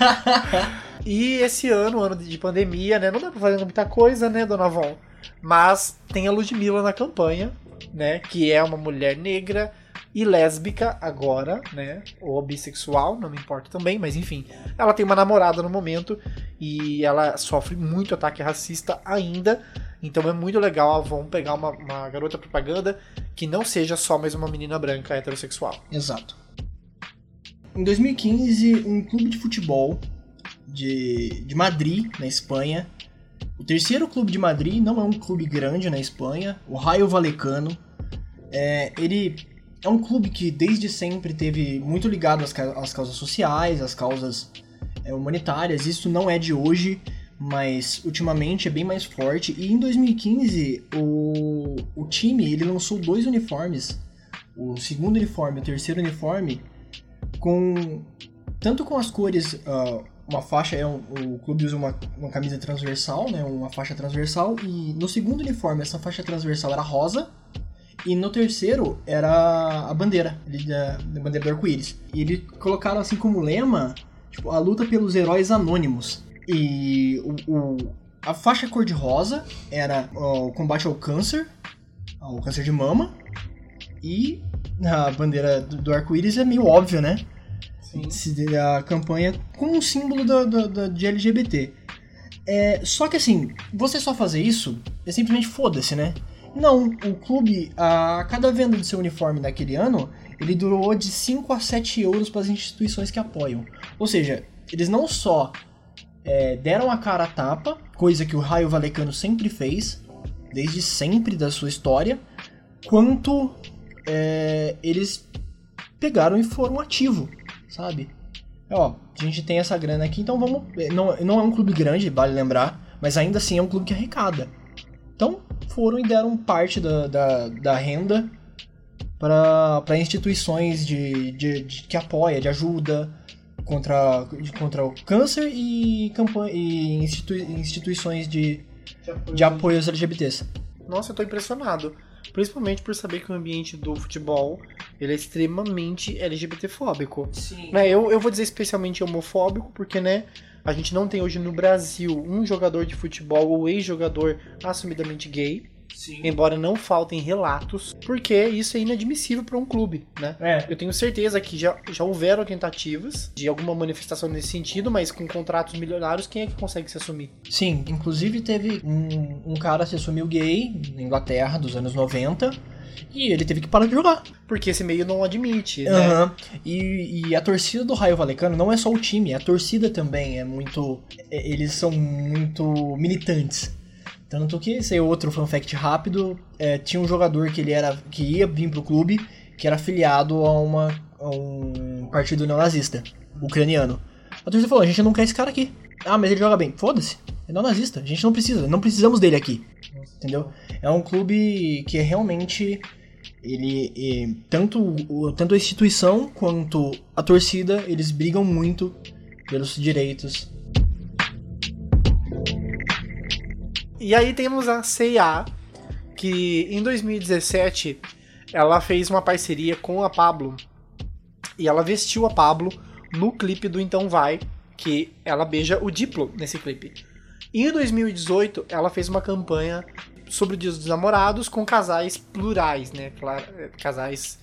A: e esse ano, ano de pandemia, né? Não dá pra fazer muita coisa, né, Dona Avon? Mas tem a Ludmilla na campanha, né? Que é uma mulher negra e lésbica agora, né? Ou bissexual, não me importa também, mas enfim. Ela tem uma namorada no momento e ela sofre muito ataque racista ainda. Então é muito legal a Avon pegar uma, uma garota propaganda que não seja só mais uma menina branca heterossexual.
B: Exato. Em 2015, um clube de futebol de, de Madrid, na Espanha. O terceiro clube de Madrid não é um clube grande na Espanha, o Raio Vallecano. É, ele é um clube que desde sempre teve muito ligado às, às causas sociais, às causas é, humanitárias. Isso não é de hoje, mas ultimamente é bem mais forte. E em 2015, o, o time ele lançou dois uniformes. O segundo uniforme e o terceiro uniforme com tanto com as cores ah, uma faixa é um, o clube usa uma, uma camisa transversal né uma faixa transversal e no segundo uniforme essa faixa transversal era rosa e no terceiro era a bandeira ele, da, da bandeira do arco-íris e eles colocaram assim como lema tipo a luta pelos heróis anônimos e o, o- a faixa cor de rosa era ó, o combate ao câncer ao câncer de mama e a bandeira do, do arco-íris é meio óbvio, né? Se- A campanha com um símbolo da, da- da- de LGBT. É, só que assim, você só fazer isso é simplesmente foda-se, né? Não, o clube, a cada venda do seu uniforme daquele ano, ele durou de 5 a 7 euros para as instituições que apoiam. Ou seja, eles não só é, deram a cara a tapa, coisa que o Raio Valecano sempre fez, desde sempre da sua história, quanto é, eles pegaram e foram ativo, sabe? Ó, a gente tem essa grana aqui, então vamos. Não, não é um clube grande, vale lembrar, mas ainda assim é um clube que arrecada. Então foram e deram parte da, da, da renda para instituições de, de, de- que apoia, de ajuda contra, contra o câncer e, campanha, e institui- instituições de, de apoio aos LGBTs.
A: Nossa, eu tô impressionado. Principalmente por saber que o ambiente do futebol ele é extremamente LGBTfóbico.
B: Sim.
A: Né, eu, eu vou dizer especialmente homofóbico, porque, né, a gente não tem hoje no Brasil um jogador de futebol ou ex-jogador assumidamente gay,
B: Sim.
A: embora não faltem relatos, porque isso é inadmissível para um clube, né?
B: É,
A: Eu tenho certeza que já, já houveram tentativas de alguma manifestação nesse sentido, mas com contratos milionários, quem é que consegue se assumir?
B: Sim, inclusive teve um, um cara se assumiu gay na Inglaterra dos anos 90 e ele teve que parar de jogar.
A: Porque esse meio não admite, né?
B: Aham. E, e a torcida do Raio Valecano não é só o time, a torcida também é muito. é- Eles são muito militantes. Tanto que, é outro fun fact rápido, é, tinha um jogador que ele era. que ia vir pro clube, que era afiliado a, uma, a um partido neonazista, ucraniano. A torcida falou, a gente não quer esse cara aqui. Ah, mas ele joga bem. Foda-se. É neonazista. A gente não precisa. Não precisamos dele aqui. Entendeu? É um clube que é realmente ele eh, tanto o- tanto a instituição quanto a torcida eles brigam muito pelos direitos
A: E aí temos a C&A, que em 2017 ela fez uma parceria com a Pablo. E ela vestiu a Pablo no clipe do Então Vai, que ela beija o Diplo nesse clipe. E em 2018 ela fez uma campanha sobre o Dia dos Namorados com casais plurais, né? É, casais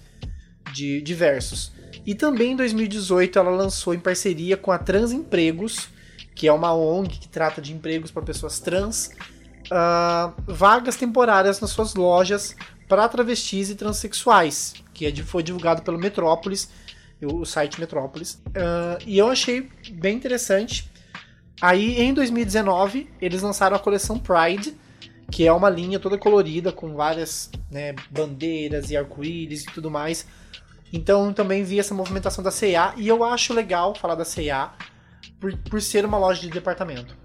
A: de diversos. E também em 2018 ela lançou em parceria com a Transempregos, que é uma ONG que trata de empregos para pessoas trans, ah, vagas temporárias nas suas lojas para travestis e transexuais, que é foi divulgado pelo Metrópolis, o site Metrópolis. Ah, e eu achei bem interessante. Aí em 2019 eles lançaram a coleção Pride, que é uma linha toda colorida com várias né, bandeiras e arco-íris e tudo mais. Então também vi essa movimentação da C&A e eu acho legal falar da C&A por, por ser uma loja de departamento.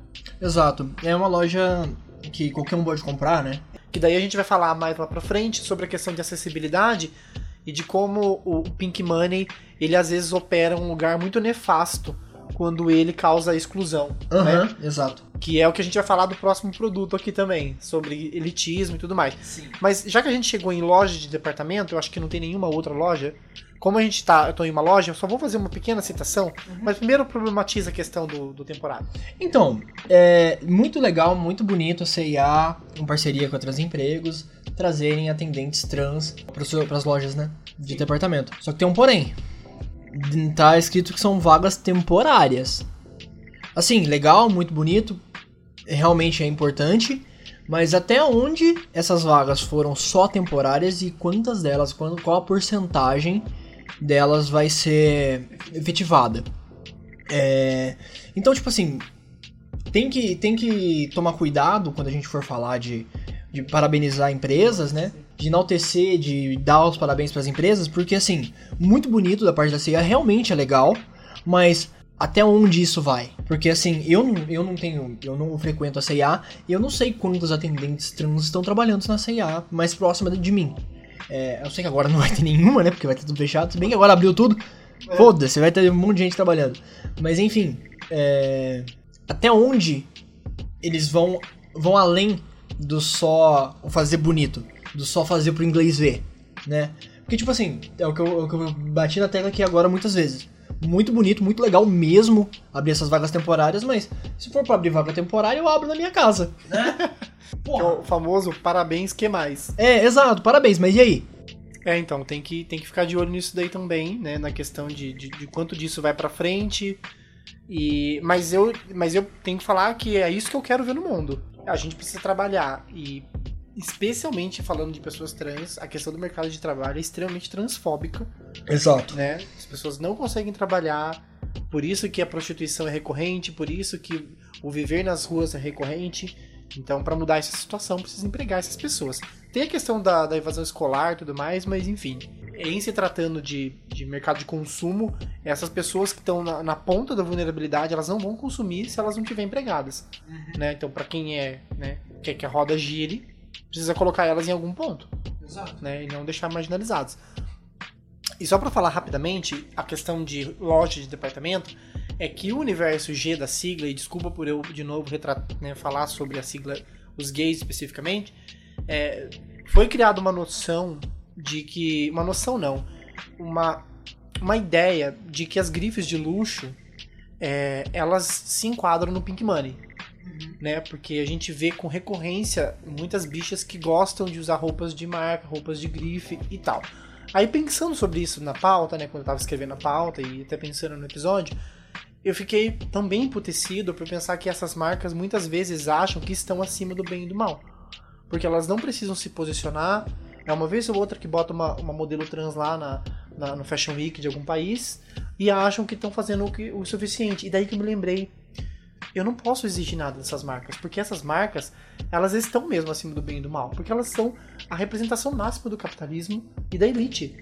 B: exato é uma loja que qualquer um pode comprar né
A: Que daí a gente vai falar mais lá pra frente sobre a questão de acessibilidade e de como o Pink Money ele às vezes opera um lugar muito nefasto quando ele causa exclusão, né?
B: Aham, exato.
A: Que é o que a gente vai falar do próximo produto aqui também, sobre elitismo e tudo mais. Mas já que a gente chegou em loja de departamento, eu acho que não tem nenhuma outra loja. Como a gente tá, eu tô em uma loja, eu só vou fazer uma pequena citação, mas primeiro problematiza a questão do, do temporário.
B: Então, é muito legal, muito bonito a CIA, em parceria com outros empregos, trazerem atendentes trans para as lojas, né? De departamento. Só que tem um porém. Tá escrito que são vagas temporárias. Assim, legal, muito bonito, realmente é importante, mas até onde essas vagas foram só temporárias e quantas delas, qual a porcentagem delas vai ser efetivada? É, então, tipo assim, tem que, tem que tomar cuidado quando a gente for falar de, de parabenizar empresas, né? De enaltecer, de dar os parabéns para as empresas, porque assim, muito bonito da parte da CIA, realmente é legal, mas até onde isso vai? Porque assim, eu não, eu não tenho, eu não frequento a CIA e eu não sei quantos atendentes trans estão trabalhando na CIA mais próxima de mim. É, eu sei que agora não vai ter nenhuma, né? Porque vai ter tudo fechado. Se bem que agora abriu tudo. Foda-se, vai ter um monte de gente trabalhando. Mas enfim, é, até onde eles vão, vão além do só fazer bonito, do só fazer pro inglês ver, né? Porque, tipo assim, é o que eu, é o que eu bati na tecla aqui agora muitas vezes. Muito bonito, muito legal mesmo abrir essas vagas temporárias, mas se for pra abrir vaga temporária, eu abro na minha casa, né?
A: Que é o famoso parabéns que mais.
B: É, exato, parabéns, mas e aí?
A: É, então, tem que, tem que ficar de olho nisso daí também, né? Na questão de, de, de quanto disso vai pra frente. E, mas, eu, mas eu tenho que falar que é isso que eu quero ver no mundo. A gente precisa trabalhar e, especialmente falando de pessoas trans, a questão do mercado de trabalho é extremamente transfóbica,
B: Exato.
A: né? As pessoas não conseguem trabalhar, por isso que a prostituição é recorrente, por isso que o viver nas ruas é recorrente. Então, para mudar essa situação, precisa empregar essas pessoas. Tem a questão da, da evasão escolar e tudo mais, mas enfim. Em se tratando de, de mercado de consumo, essas pessoas que estão na, na ponta da vulnerabilidade, elas não vão consumir se elas não estiverem empregadas. Né? Então, para quem é, né, quer que a roda gire, precisa colocar elas em algum ponto.
B: Exato.
A: né, e não deixar marginalizados. E só para falar rapidamente, a questão de loja de departamento é que o universo G da sigla, e desculpa por eu de novo né, falar sobre a sigla, os gays especificamente, é, foi criada uma noção de que. Uma noção não. Uma, uma ideia de que as grifes de luxo é, elas se enquadram no Pink Money. Né? Porque a gente vê com recorrência muitas bichas que gostam de usar roupas de marca, roupas de grife e tal. Aí pensando sobre isso na pauta, né, quando eu tava escrevendo a pauta e até pensando no episódio, eu fiquei também emputecido por pensar que essas marcas muitas vezes acham que estão acima do bem e do mal. Porque elas não precisam se posicionar. É uma vez ou outra que bota uma, uma modelo trans lá na, na- no Fashion Week de algum país e acham que estão fazendo o, que- o suficiente. E daí que eu me lembrei. Eu não posso exigir nada dessas marcas, porque essas marcas, elas estão mesmo acima do bem e do mal, porque elas são a representação máxima do capitalismo e da elite.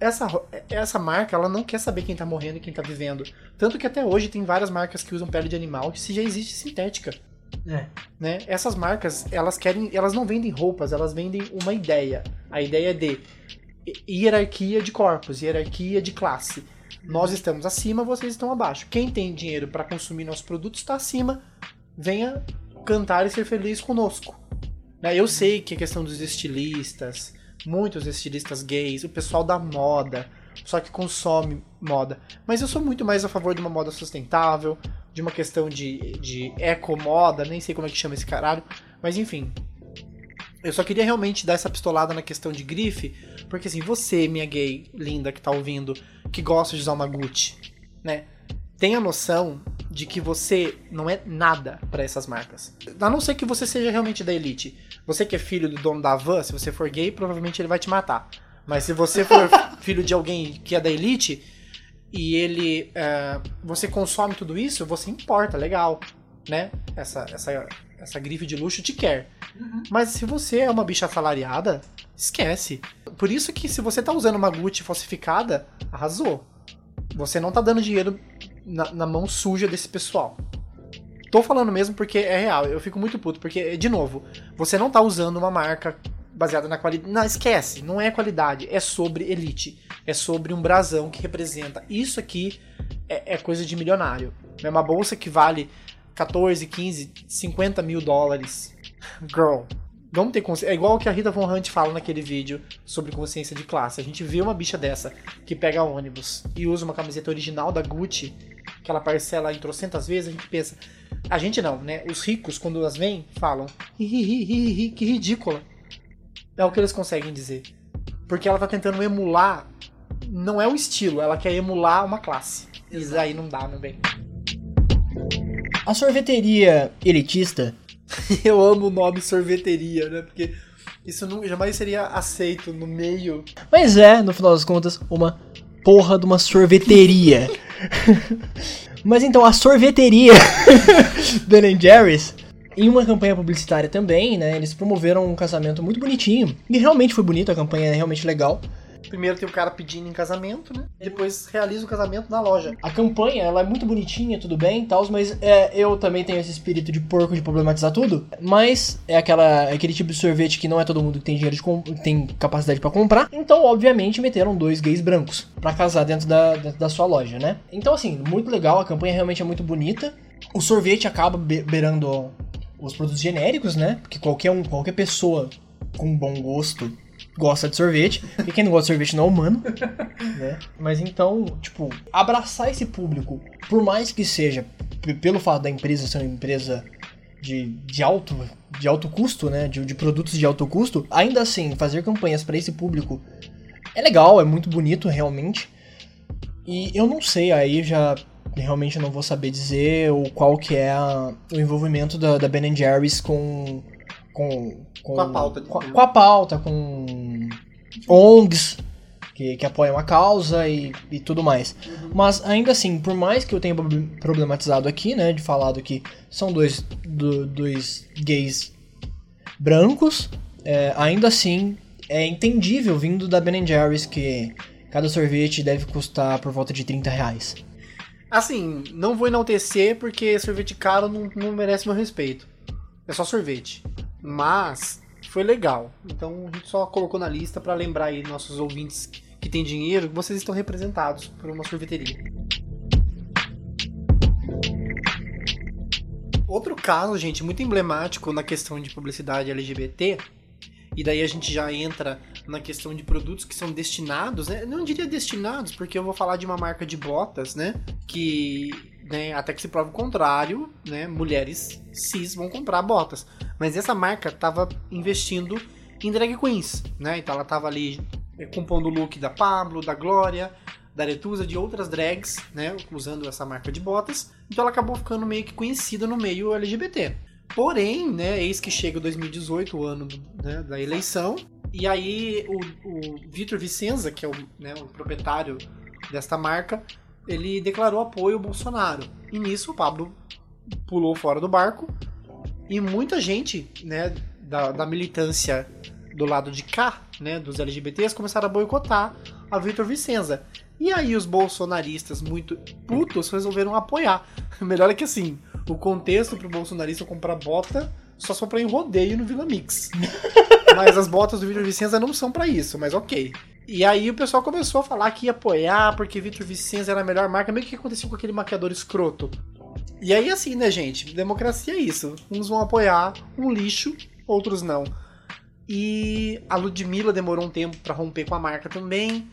A: Essa, essa marca, ela não quer saber quem tá morrendo e quem tá vivendo. Tanto que até hoje tem várias marcas que usam pele de animal que se já existe sintética
B: É.
A: né? Essas marcas, elas querem, elas não vendem roupas, elas vendem uma ideia. A ideia de hi- hierarquia de corpos, hierarquia de classe. Nós estamos acima, vocês estão abaixo. Quem tem dinheiro para consumir nossos produtos está acima. Venha cantar e ser feliz conosco. Né? Eu sei que a questão dos estilistas, muitos estilistas gays, o pessoal da moda, só que consome moda. Mas eu sou muito mais a favor de uma moda sustentável, de uma questão de, de ecomoda, nem sei como é que chama esse caralho, mas enfim. Eu só queria realmente dar essa pistolada na questão de grife, porque assim, você, minha gay linda que tá ouvindo, que gosta de usar uma Gucci, né? Tenha noção de que você não é nada pra essas marcas. A não ser que você seja realmente da elite. Você que é filho do dono da van, se você for gay, provavelmente ele vai te matar. Mas se você for filho de alguém que é da elite e ele é, você consome tudo isso, você importa, legal, né? Essa essa essa grife de luxo te quer. Mas se você é uma bicha assalariada, esquece. Por isso que se você tá usando uma Gucci falsificada, arrasou. Você não tá dando dinheiro na, na mão suja desse pessoal. Tô falando mesmo porque é real. Eu fico muito puto. Porque, de novo, você não tá usando uma marca baseada na qualidade. Não, esquece. Não é qualidade. É sobre elite. é sobre um brasão que representa isso aqui é, é coisa de milionário. É uma bolsa que vale 14, 15, 50 mil dólares. Girl, vamos ter consciência. É igual o que a Rita Von Hunt fala naquele vídeo sobre consciência de classe. A gente vê uma bicha dessa que pega ônibus e usa uma camiseta original da Gucci, que ela parcela em trocentas vezes, a gente pensa. A gente não, né? Os ricos, quando as veem, falam. Hi, hi, hi, hi, que ridícula. É o que eles conseguem dizer. Porque ela tá tentando emular. Não é o estilo, ela quer emular uma classe. Isso aí não dá, meu bem.
B: A sorveteria elitista
A: Eu amo o nome sorveteria, né? Porque isso não, jamais seria aceito no meio.
B: Mas é, no final das contas, uma porra de uma sorveteria. Mas então, a sorveteria Ben Jerry's, em uma campanha publicitária também, né? Eles promoveram um casamento muito bonitinho. E realmente foi bonito, a campanha é realmente legal.
A: Primeiro tem o cara pedindo em casamento, né? Depois realiza o casamento na loja.
B: A campanha, ela é muito bonitinha, tudo bem e tal, mas é, eu também tenho esse espírito de porco de problematizar tudo. Mas é aquela, é aquele tipo de sorvete que não é todo mundo que tem dinheiro de tem capacidade pra comprar. Então, obviamente, meteram dois gays brancos pra casar dentro da, dentro da sua loja, né? Então, assim, muito legal, a campanha realmente é muito bonita. O sorvete acaba be- beirando os produtos genéricos, né? Porque qualquer um, qualquer pessoa com bom gosto gosta de sorvete. E quem não gosta de sorvete não é humano, né? Mas então, tipo, abraçar esse público, por mais que seja pelo fato da empresa ser uma empresa de, de, alto, de alto custo, né? De, de produtos de alto custo, ainda assim, fazer campanhas para esse público é legal, é muito bonito realmente. E eu não sei, aí já realmente não vou saber dizer o qual que é a- o envolvimento da, da Ben Jerry's com, com,
A: Com a pauta.
B: com com a pauta, com ONGs que, que apoiam a causa e, e tudo mais. Mas ainda assim, por mais que eu tenha prob- problematizado aqui, né, de falado que são dois, do- dois gays brancos, é, ainda assim é entendível vindo da Ben Jerry's que cada sorvete deve custar por volta de 30 reais.
A: Assim, não vou enaltecer porque sorvete caro não, não merece meu respeito. É só sorvete. Mas foi legal. Então a gente só colocou na lista pra lembrar aí nossos ouvintes que têm dinheiro que vocês estão representados por uma sorveteria. Outro caso, gente, muito emblemático na questão de publicidade LGBT, e daí a gente já entra na questão de produtos que são destinados, né? Não diria destinados, porque eu vou falar de uma marca de botas, né? Que, né, até que se prove o contrário, né? Mulheres cis vão comprar botas. Mas essa marca tava investindo em drag queens, né? Então ela tava ali é, compondo o look da Pablo, da Glória, da Aretusa, de outras drags, né? Usando essa marca de botas. Então ela acabou ficando meio que conhecida no meio LGBT. Porém, né, eis que chega o 2018, o ano né, da eleição, e aí o, o Vitor Vicenza, que é o, né, o proprietário desta marca, ele declarou apoio ao Bolsonaro. E nisso o Pablo pulou fora do barco e muita gente, né, da, da militância do lado de cá, né, dos LGBTs, começaram a boicotar a Vitor Vicenza. E aí os bolsonaristas muito putos resolveram apoiar. Melhor é que assim, o contexto pro bolsonarista comprar bota só só pra ir em rodeio no Vila Mix. mas as botas do Vitor Vicenza não são pra isso, mas ok. E aí o pessoal começou a falar que ia apoiar porque Vitor Vicenza era a melhor marca, meio que aconteceu com aquele maquiador escroto. E aí assim, né, gente? Democracia é isso. Uns vão apoiar um lixo, outros não. E a Ludmilla demorou um tempo pra romper com a marca também.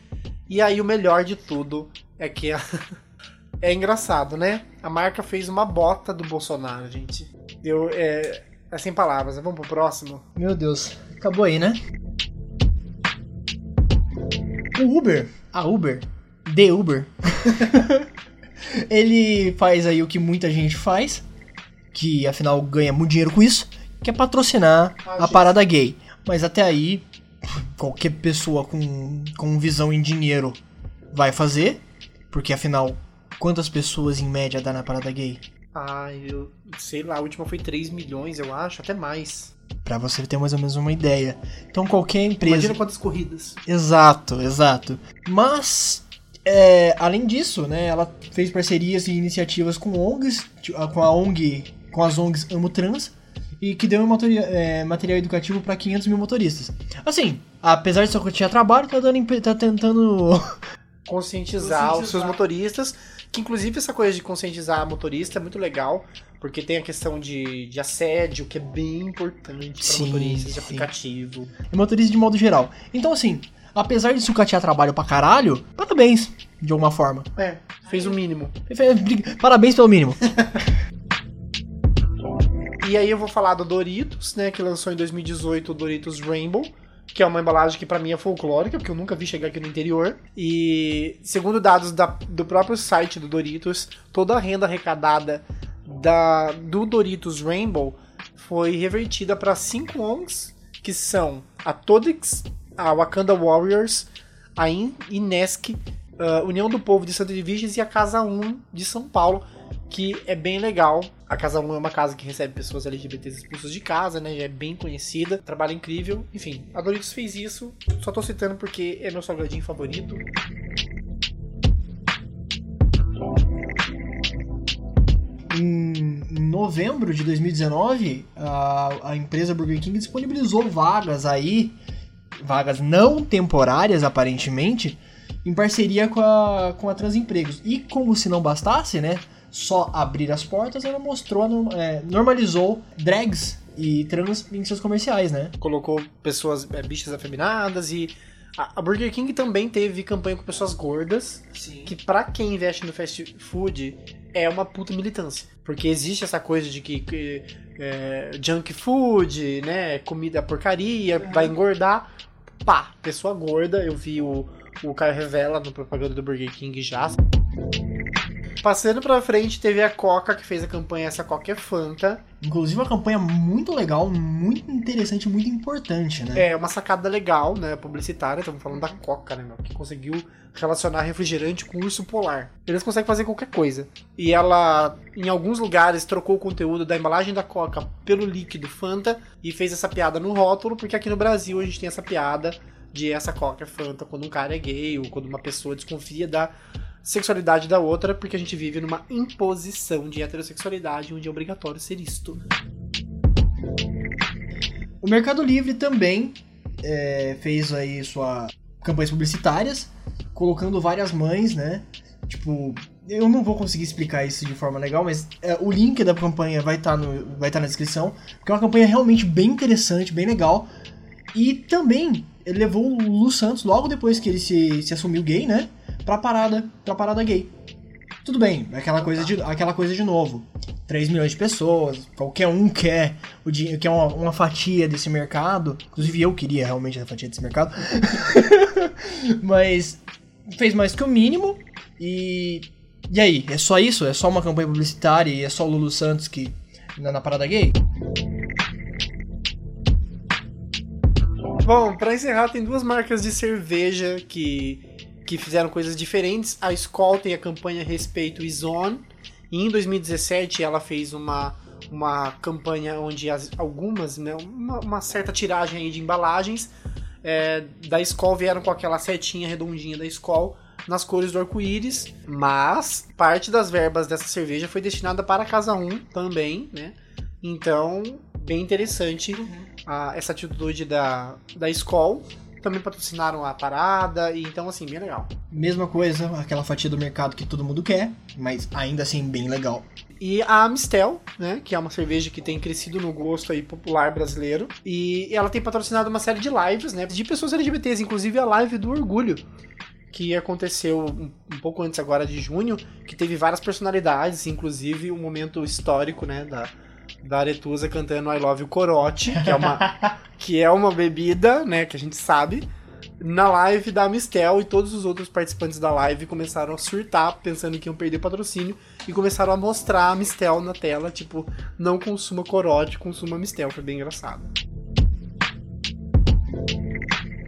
A: E aí o melhor de tudo é que a... é engraçado, né? A marca fez uma bota do Bolsonaro, gente. Deu é, é sem palavras. Vamos pro próximo.
B: Meu Deus, acabou aí, né? O Uber, a Uber, The Uber, ele faz aí o que muita gente faz, que afinal ganha muito dinheiro com isso, que é patrocinar
A: Ah,
B: a parada gay. Mas até aí, qualquer pessoa com, com visão em dinheiro vai fazer, porque afinal, quantas pessoas em média dá na parada gay?
A: Ai, eu sei lá, a última foi 3 milhões, eu acho, até mais.
B: Pra você ter mais ou menos uma ideia. Então qualquer empresa.
A: Imagina quantas corridas.
B: Exato, exato. Mas, é, além disso, né, ela fez parcerias e iniciativas com ONGs, com a ONG, com as ONGs Amo Trans e que deu motori- é, material educativo para 500 mil motoristas. Assim, apesar de só tinha trabalho, tá, dando, tá tentando
A: conscientizar, os seus
B: Conscientizar.
A: motoristas, que inclusive essa coisa de conscientizar motorista é muito legal, porque tem a questão de, de assédio, que é bem importante para motoristas de aplicativo.
B: e motorista de modo geral. Então, assim, apesar de sucatear trabalho pra caralho, parabéns, de alguma forma.
A: É, fez o mínimo.
B: Parabéns pelo mínimo.
A: E aí eu vou falar do Doritos, né, que lançou em 2018 o Doritos Rainbow, que é uma embalagem que pra mim é folclórica, porque eu nunca vi chegar aqui no interior. E segundo dados da- do próprio site do Doritos, toda a renda arrecadada da, do Doritos Rainbow foi revertida para cinco ONGs, que são a Todix, a Wakanda Warriors, a In- Inesc, a União do Povo de Santa Edviges e a Casa 1 de São Paulo, que é bem legal. A Casa 1 é uma casa que recebe pessoas LGBTs expulsas de casa, né? Já é bem conhecida, trabalho incrível. Enfim, a Doritos fez isso. Só tô citando porque é meu salgadinho favorito.
B: Em novembro de 2019, a, a empresa Burger King disponibilizou vagas aí, vagas não temporárias aparentemente, em parceria com a, com a Transempregos. E como se não bastasse, né? Só abrir as portas, ela mostrou, é, normalizou drags e trans em seus comerciais, né?
A: colocou pessoas, é, bichas afeminadas e a, Burger King também teve campanha com pessoas gordas, que pra quem investe no fast food é uma puta militância. Porque existe essa coisa de que, que, é, junk food, né, comida porcaria, vai engordar. Pá, pessoa gorda, eu vi o, o Caio Revela no propaganda do Burger King já. Passando pra frente, teve a Coca, que fez a campanha Essa Coca é Fanta.
B: Inclusive uma campanha muito legal, muito interessante, muito importante, né?
A: É uma sacada legal, né? Publicitária, estamos falando da Coca, né, meu? Que conseguiu relacionar refrigerante com urso polar. Eles conseguem fazer qualquer coisa. E ela, em alguns lugares, trocou o conteúdo da embalagem da Coca pelo líquido Fanta e fez essa piada no rótulo, porque aqui no Brasil a gente tem essa piada de essa Coca é Fanta quando um cara é gay ou quando uma pessoa desconfia da sexualidade da outra, porque a gente vive numa imposição de heterossexualidade onde é obrigatório ser isto.
B: O Mercado Livre também é, fez aí sua campanhas publicitárias, colocando várias mães, né? Tipo, eu não vou conseguir explicar isso de forma legal, mas é, o link da campanha vai estar no, vai tá na descrição, porque é uma campanha realmente bem interessante, bem legal. E também levou o Lu Santos logo depois que ele se, se assumiu gay, né? Pra parada, pra parada gay. Tudo bem, aquela coisa de, aquela coisa de novo. 3 milhões de pessoas, qualquer um quer, o dinheiro, quer uma, uma fatia desse mercado. Inclusive eu queria realmente a fatia desse mercado. Mas fez mais que o mínimo. E. E aí? É só isso? É só uma campanha publicitária e é só o Lulu Santos que. na, na parada gay?
A: Bom, pra encerrar, tem duas marcas de cerveja que, que fizeram coisas diferentes. A Skol tem a campanha Respeito is On. E em 2017 ela fez uma, uma campanha onde as- algumas, né, uma, uma certa tiragem aí de embalagens é, da Skol vieram com aquela setinha redondinha da Skol nas cores do arco-íris, mas parte das verbas dessa cerveja foi destinada para a Casa 1 também, né? Então, bem interessante a- essa atitude da, da Skol. Também patrocinaram a parada, e então, assim, bem legal.
B: Mesma coisa, aquela fatia do mercado que todo mundo quer, mas ainda assim bem legal.
A: E a Amistel, né, que é uma cerveja que tem crescido no gosto aí popular brasileiro, e ela tem patrocinado uma série de lives, né, de pessoas LGBTs, inclusive a live do Orgulho, que aconteceu um, um pouco antes agora de junho, que teve várias personalidades, inclusive um momento histórico, né, da, da Aretusa cantando I Love You Corote, que é uma, que é uma bebida, né, que a gente sabe, na live da Amistel e todos os outros participantes da live começaram a surtar, pensando que iam perder patrocínio, e começaram a mostrar a Mistel na tela, tipo, não consuma corote, consuma Mistel, foi bem engraçado.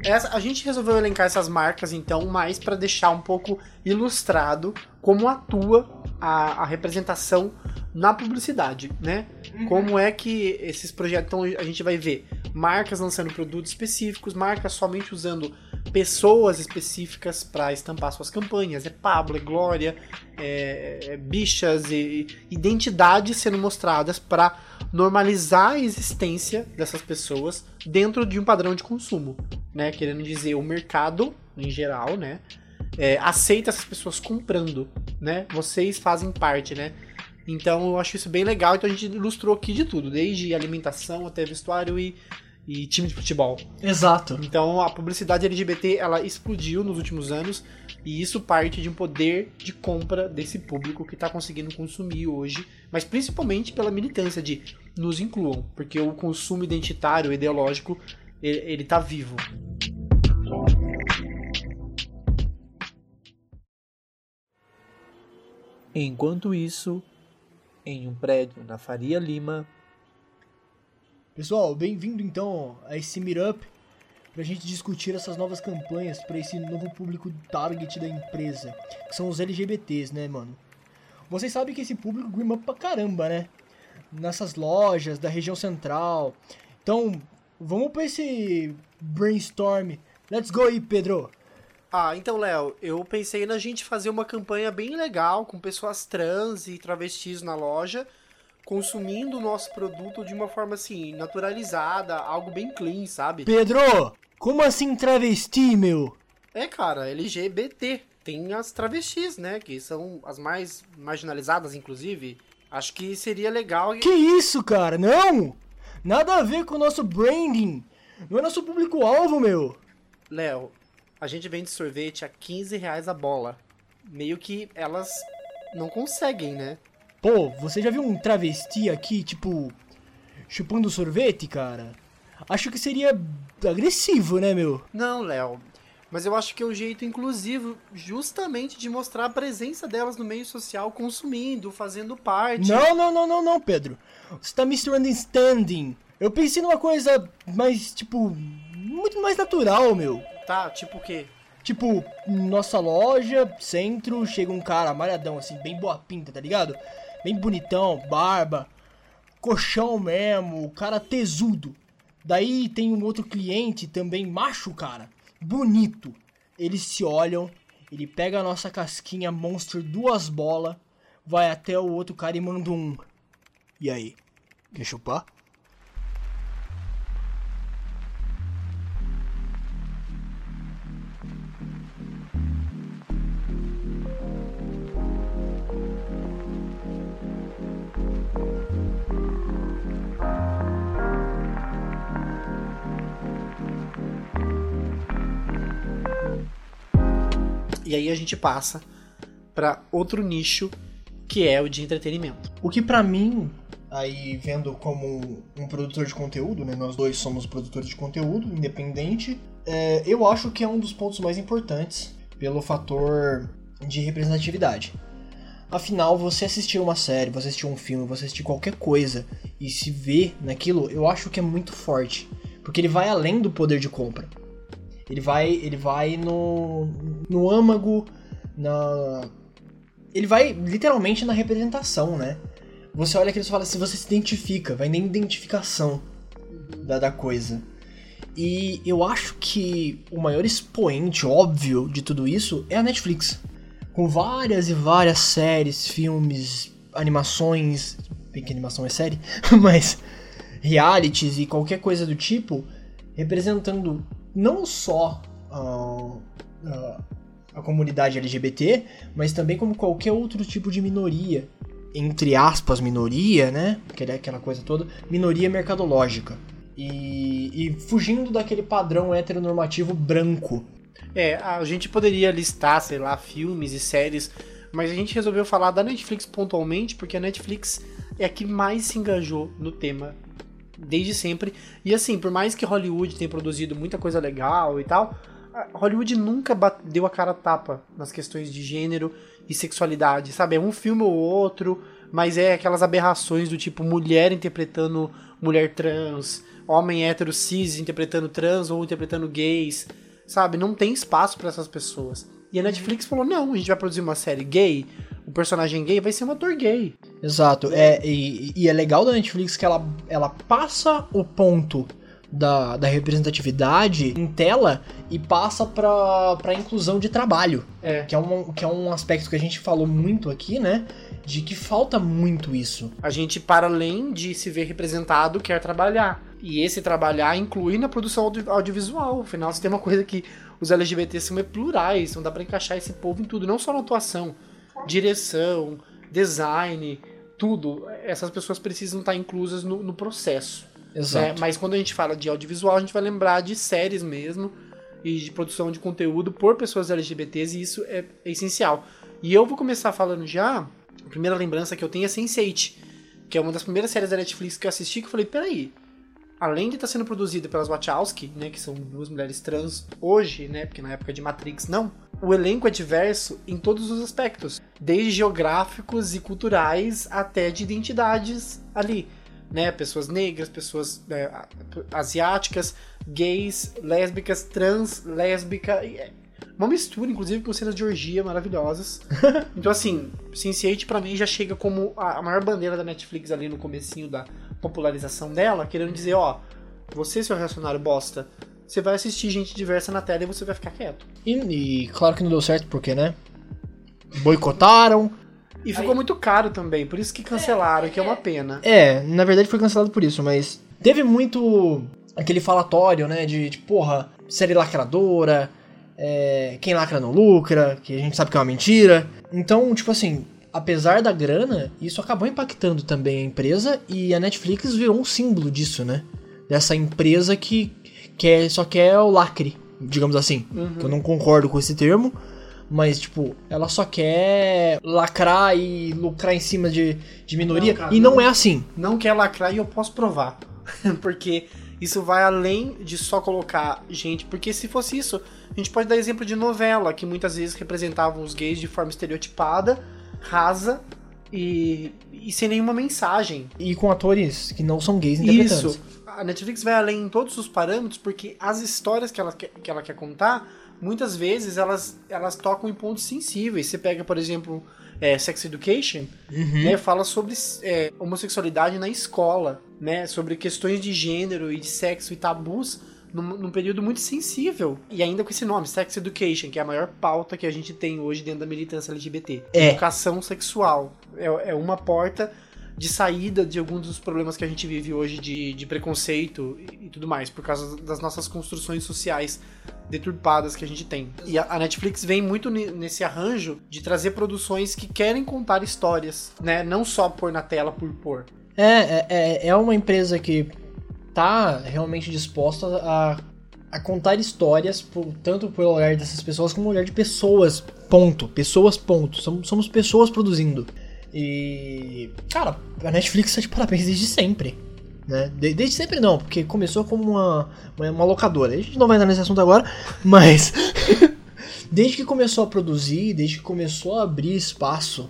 A: Essa, a gente resolveu elencar essas marcas, então, mais para deixar um pouco ilustrado como atua a, a representação na publicidade, né? Como é que esses projetos. Então, a gente vai ver marcas lançando produtos específicos, marcas somente usando pessoas específicas para estampar suas campanhas. É Pablo, é Glória, é, é bichas e identidades sendo mostradas para normalizar a existência dessas pessoas dentro de um padrão de consumo, né? Querendo dizer, o mercado, em geral, né? É, aceita essas pessoas comprando, né? Vocês fazem parte, né? Então eu acho isso bem legal. Então a gente ilustrou aqui de tudo, desde alimentação até vestuário e, e time de futebol.
B: Exato.
A: Então a publicidade LGBT ela explodiu nos últimos anos e isso parte de um poder de compra desse público que está conseguindo consumir hoje, mas principalmente pela militância de nos incluam, porque o consumo identitário, ideológico, ele, ele tá vivo. Enquanto isso, em um prédio na Faria Lima,
B: Pessoal, bem-vindo então a esse Meetup para a gente discutir essas novas campanhas para esse novo público target da empresa, que são os LGBTs, né, mano? Vocês sabem que esse público grima pra caramba, né? Nessas lojas da região central. Então, vamos para esse brainstorm. Let's go aí, Pedro.
A: Ah, então, Léo, eu pensei na gente fazer uma campanha bem legal com pessoas trans e travestis na loja, consumindo o nosso produto de uma forma assim, naturalizada, algo bem clean, sabe?
B: Pedro, como assim travesti, meu?
A: É, cara, LGBT. Tem as travestis, né? Que são as mais marginalizadas, inclusive. Acho que seria legal.
B: Que isso, cara? Não! Nada a ver com o nosso branding. Não é nosso público-alvo, meu.
A: Léo, a gente vende sorvete a 15 reais a bola. Meio que elas não conseguem, né?
B: Pô, você já viu um travesti aqui, tipo, chupando sorvete, cara? Acho que seria agressivo, né, meu?
A: Não, Léo. Mas eu acho que é um jeito inclusivo justamente de mostrar a presença delas no meio social, consumindo, fazendo parte.
B: Não, não, não, não, não, Pedro. Você tá misunderstanding. Eu pensei numa coisa mais, tipo, muito mais natural, meu.
A: Tá, tipo o quê?
B: Tipo, nossa loja, centro, chega um cara malhadão, assim, bem boa pinta, tá ligado? Bem bonitão, barba, colchão mesmo, cara tesudo. Daí tem um outro cliente também macho, cara, bonito. Eles se olham, ele pega a nossa casquinha Monster duas bolas, vai até o outro cara e manda um. E aí? Quer chupar?
A: E aí a gente passa para outro nicho que é o de entretenimento.
B: O que pra mim, aí vendo como um produtor de conteúdo, né? Nós dois somos produtores de conteúdo, independente. é, eu acho que é um dos pontos mais importantes pelo fator de representatividade. Afinal, você assistir uma série, você assistir um filme, você assistir qualquer coisa e se ver naquilo, eu acho que é muito forte. Porque ele vai além do poder de compra. Ele vai, ele vai no, no âmago, na. Ele vai literalmente na representação, né? Você olha aquilo e fala assim, você se identifica, vai na identificação da, da coisa. E eu acho que o maior expoente óbvio de tudo isso é a Netflix. Com várias e várias séries, filmes, animações. Bem que animação é série, mas realities e qualquer coisa do tipo, representando não só ah, ah, a comunidade LGBT, mas também como qualquer outro tipo de minoria. Entre aspas, minoria, né? Que é aquela coisa toda. Minoria mercadológica. E, e fugindo daquele padrão heteronormativo branco.
A: É, a gente poderia listar, sei lá, filmes e séries, mas a gente resolveu falar da Netflix pontualmente porque a Netflix é a que mais se engajou no tema desde sempre. E assim, por mais que Hollywood tenha produzido muita coisa legal e tal, Hollywood nunca deu a cara a tapa nas questões de gênero e sexualidade, sabe? É um filme ou outro, mas é aquelas aberrações do tipo mulher interpretando mulher trans, homem hétero cis interpretando trans ou interpretando gays, sabe? Não tem espaço pra essas pessoas. E a Netflix falou: não, a gente vai produzir uma série gay, o personagem gay vai ser um ator gay.
B: Exato. É, e, e é legal da Netflix que ela, ela passa o ponto da, da representatividade em tela e passa pra, pra inclusão de trabalho.
A: É.
B: Que é, um, que é um aspecto que a gente falou muito aqui, né? De que falta muito isso.
A: A gente, para além de se ver representado, quer trabalhar. E esse trabalhar inclui na produção audio- audiovisual. Afinal, se tem uma coisa que os LGBTs são é plurais, não dá pra encaixar esse povo em tudo, não só na atuação, direção, design, tudo. Essas pessoas precisam estar inclusas no, no processo.
B: Exato.
A: né? Mas quando a gente fala de audiovisual, a gente vai lembrar de séries mesmo e de produção de conteúdo por pessoas LGBTs, e isso é, é essencial. E eu vou começar falando já, a primeira lembrança que eu tenho é Sense8, que é uma das primeiras séries da Netflix que eu assisti, que eu falei, peraí, além de estar sendo produzida pelas Wachowski, né, que são duas mulheres trans hoje, né, porque na época de Matrix não, o elenco é diverso em todos os aspectos, desde geográficos e culturais até de identidades ali, né, pessoas negras, pessoas é, a- asiáticas, gays, lésbicas, trans, lésbica, é uma mistura, inclusive, com cenas de orgia maravilhosas. então, assim, Sense8 pra mim já chega como a a maior bandeira da Netflix ali no comecinho da popularização dela, querendo dizer, ó, você, seu reacionário bosta, você vai assistir gente diversa na tela e você vai ficar quieto.
B: E, e claro que não deu certo porque, né? Boicotaram.
A: E ficou muito caro também, por isso que cancelaram, que é uma pena.
B: É, na verdade foi cancelado por isso, mas teve muito aquele falatório, né? De, de porra, série lacradora, é, quem lacra não lucra, que a gente sabe que é uma mentira. Então, tipo assim, apesar da grana, isso acabou impactando também a empresa e a Netflix virou um símbolo disso, né? Dessa empresa que quer, só quer o lacre, digamos assim. Que eu não concordo com esse termo. Mas, tipo, ela só quer lacrar e lucrar em cima de, de minoria.
A: Não, cara,
B: e não,
A: não.
B: é assim.
A: Não quer lacrar e eu posso provar. porque isso vai além de só colocar gente. Porque se fosse isso, a gente pode dar exemplo de novela, que muitas vezes representavam os gays de forma estereotipada, rasa e, e sem nenhuma mensagem.
B: E com atores que não são gays interpretando.
A: Isso. A Netflix vai além em todos os parâmetros, porque as histórias que ela quer, que ela quer contar, muitas vezes elas, elas tocam em pontos sensíveis. Você pega, por exemplo, é, Sex Education, né, fala sobre é, homossexualidade na escola, né, sobre questões de gênero e de sexo e tabus num, num período muito sensível. E ainda com esse nome, Sex Education, que é a maior pauta que a gente tem hoje dentro da militância LGBT.
B: É.
A: Educação sexual. É, é uma porta de saída de alguns dos problemas que a gente vive hoje de, de preconceito e, e tudo mais, por causa das nossas construções sociais deturpadas que a gente tem. E a, a Netflix vem muito nesse arranjo de trazer produções que querem contar histórias, né? Não só pôr na tela por pôr.
B: É, é, é, é uma empresa que tá realmente disposta a, a contar histórias, por- tanto pelo olhar dessas pessoas como o olhar de pessoas. Ponto. Pessoas, ponto. Somos, somos pessoas produzindo. E. Cara, a Netflix tá de parabéns desde sempre. Né? De- desde sempre não, porque começou como uma, uma, uma locadora. A gente não vai entrar nesse assunto agora, mas. desde que começou a produzir, desde que começou a abrir espaço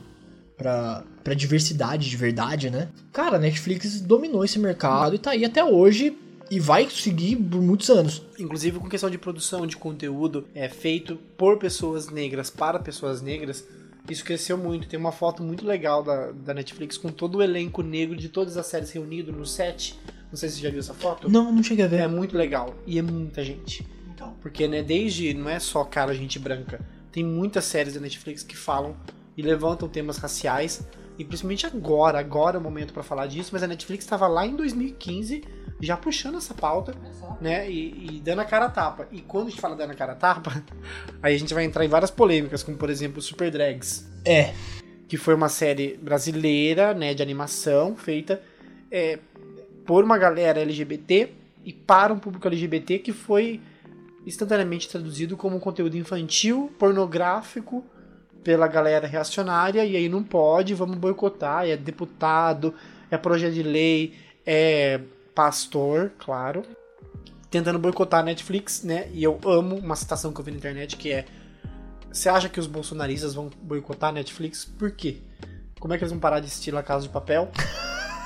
B: pra, pra diversidade de verdade, né? Cara, a Netflix dominou esse mercado e tá aí até hoje e vai seguir por muitos anos.
A: Inclusive com questão de produção de conteúdo é feito por pessoas negras para pessoas negras. Isso cresceu muito. Tem uma foto muito legal da, da Netflix com todo o elenco negro de todas as séries reunido no set. Não sei se você já viu essa foto.
B: Não, não cheguei a ver.
A: É muito legal. E é muita gente. Porque, né, desde. Não é só cara, gente branca. Tem muitas séries da Netflix que falam e levantam temas raciais. E principalmente agora, agora é o momento pra falar disso. Mas a Netflix estava lá em 2015 já puxando essa pauta, né? E, e dando a cara a tapa. E quando a gente fala dando a cara a tapa, aí a gente vai entrar em várias polêmicas, como por exemplo Super Drags
B: É,
A: que foi uma série brasileira, né, de animação, feita é, por uma galera LGBT e para um público LGBT que foi instantaneamente traduzido como conteúdo infantil, pornográfico pela galera reacionária e aí não pode, vamos boicotar, é deputado, é projeto de lei, é pastor, claro, tentando boicotar a Netflix, né? E eu amo uma citação que eu vi na internet que é você acha que os bolsonaristas vão boicotar a Netflix? Por quê? Como é que eles vão parar de assistir La Casa de Papel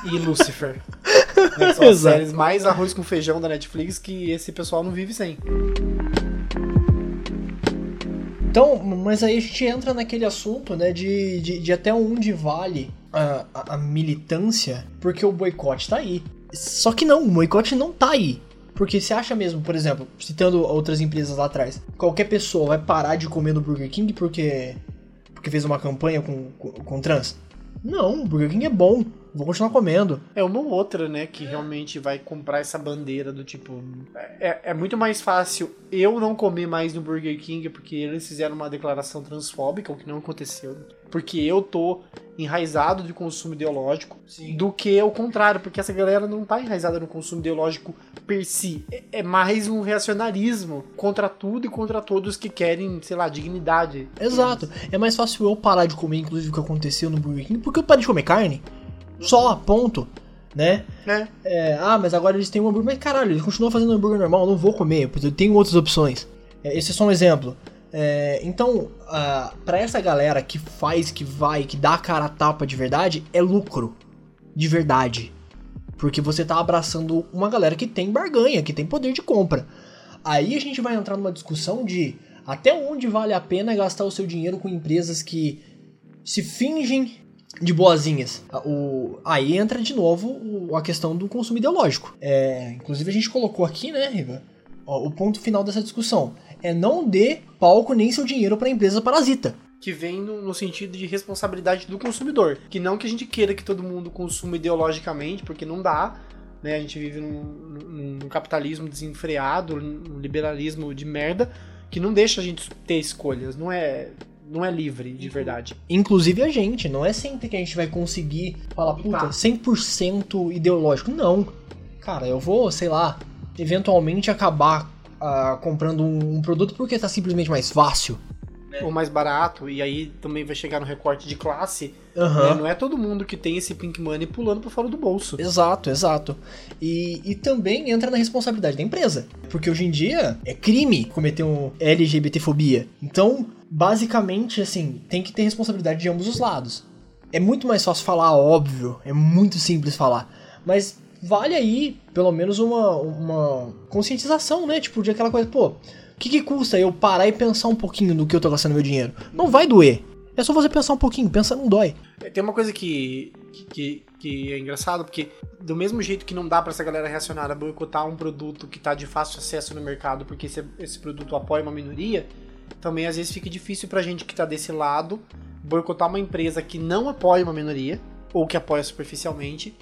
A: e Lucifer? Né, são as séries mais arroz com feijão da Netflix que esse pessoal não vive sem.
B: Então, mas aí a gente entra naquele assunto, né, de, de, de até onde vale a, a, a militância, porque o boicote tá aí. Só que não, o boicote não tá aí. Porque você acha mesmo, por exemplo, citando outras empresas lá atrás, qualquer pessoa vai parar de comer no Burger King porque porque fez uma campanha com, com, com trans? Não, o Burger King é bom. Vou continuar comendo.
A: É uma ou outra, né, que realmente vai comprar essa bandeira do tipo. É, é muito mais fácil eu não comer mais no Burger King porque eles fizeram uma declaração transfóbica, o que não aconteceu. Porque eu tô enraizado de consumo ideológico do que o contrário, porque essa galera não tá enraizada no consumo ideológico per si. É, é mais um reacionarismo contra tudo e contra todos que querem, sei lá, dignidade.
B: Exato. É mais fácil eu parar de comer, inclusive, o que aconteceu no Burger King, porque eu parei de comer carne. Só, ponto. Né?
A: É.
B: É, ah, mas agora eles têm um hambúrguer. Mas caralho, eles continuam fazendo hambúrguer normal, eu não vou comer, porque eu tenho outras opções. É, esse é só um exemplo. É, então, uh, para essa galera que faz, que vai, que dá a cara a tapa de verdade, é lucro. De verdade. Porque você tá abraçando uma galera que tem barganha, que tem poder de compra. Aí a gente vai entrar numa discussão de até onde vale a pena gastar o seu dinheiro com empresas que se fingem de boazinhas. O, aí entra de novo a questão do consumo ideológico. É, inclusive a gente colocou aqui, né, Riva, o ponto final dessa discussão é não dê palco nem seu dinheiro para a empresa parasita.
A: Que vem no, no, sentido de responsabilidade do consumidor. Que não que a gente queira que todo mundo consuma ideologicamente, porque não dá. Né? A gente vive num, num, num capitalismo desenfreado, num liberalismo de merda, que não deixa a gente ter escolhas. Não é não é livre de verdade.
B: Inclusive a gente, não é sempre que a gente vai conseguir falar, puta, 100% ideológico. Não. Cara, eu vou, sei lá, eventualmente acabar uh, comprando um, um, produto porque tá simplesmente mais fácil.
A: Ou mais barato, e aí também vai chegar no recorte de classe.
B: Uhum.
A: Né? Não é todo mundo que tem esse pink money pulando para fora do bolso.
B: Exato, exato. E, e também entra na responsabilidade da empresa. Porque hoje em dia é crime cometer um LGBTfobia. Então, basicamente, assim, tem que ter responsabilidade de ambos os lados. É muito mais fácil falar, óbvio, é muito simples falar. Mas vale aí, pelo menos, uma, uma conscientização, né? Tipo, de aquela coisa, pô, o que, que custa eu parar e pensar um pouquinho no que eu tô gastando meu dinheiro? Não vai doer. É só você pensar um pouquinho, pensa não dói.
A: É, tem uma coisa que, que, que é engraçado, porque do mesmo jeito que não dá para essa galera reacionar a boicotar um produto que tá de fácil acesso no mercado, porque esse, esse produto apoia uma minoria, também às vezes fica difícil pra gente que tá desse lado boicotar uma empresa que não apoia uma minoria, ou que apoia superficialmente,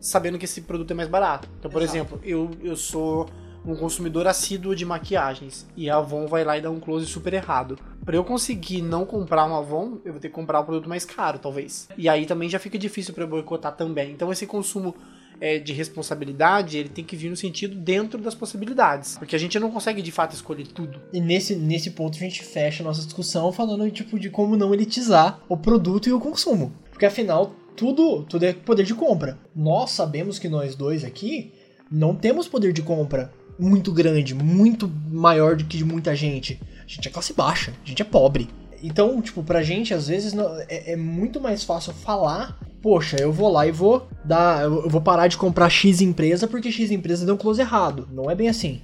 A: sabendo que esse produto é mais barato. Então, por Exato. exemplo, eu, eu sou um consumidor assíduo de maquiagens e a Avon vai lá e dá um close super errado. Para eu conseguir não comprar uma Avon, eu vou ter que comprar um produto mais caro, talvez. E aí também já fica difícil para boicotar também. Então esse consumo é, de responsabilidade, ele tem que vir no sentido dentro das possibilidades. Porque a gente não consegue de fato escolher tudo.
B: E nesse, nesse ponto a gente fecha a nossa discussão falando tipo, de como não elitizar o produto e o consumo. Porque afinal, tudo, tudo é poder de compra. Nós sabemos que nós dois aqui não temos poder de compra muito grande, muito maior do que de muita gente. A gente é classe baixa, a gente é pobre. Então, tipo, pra gente, às vezes, é, é muito mais fácil falar poxa, eu vou lá e vou dar. Eu vou parar de comprar X empresa porque X empresa deu um close errado. Não é bem assim.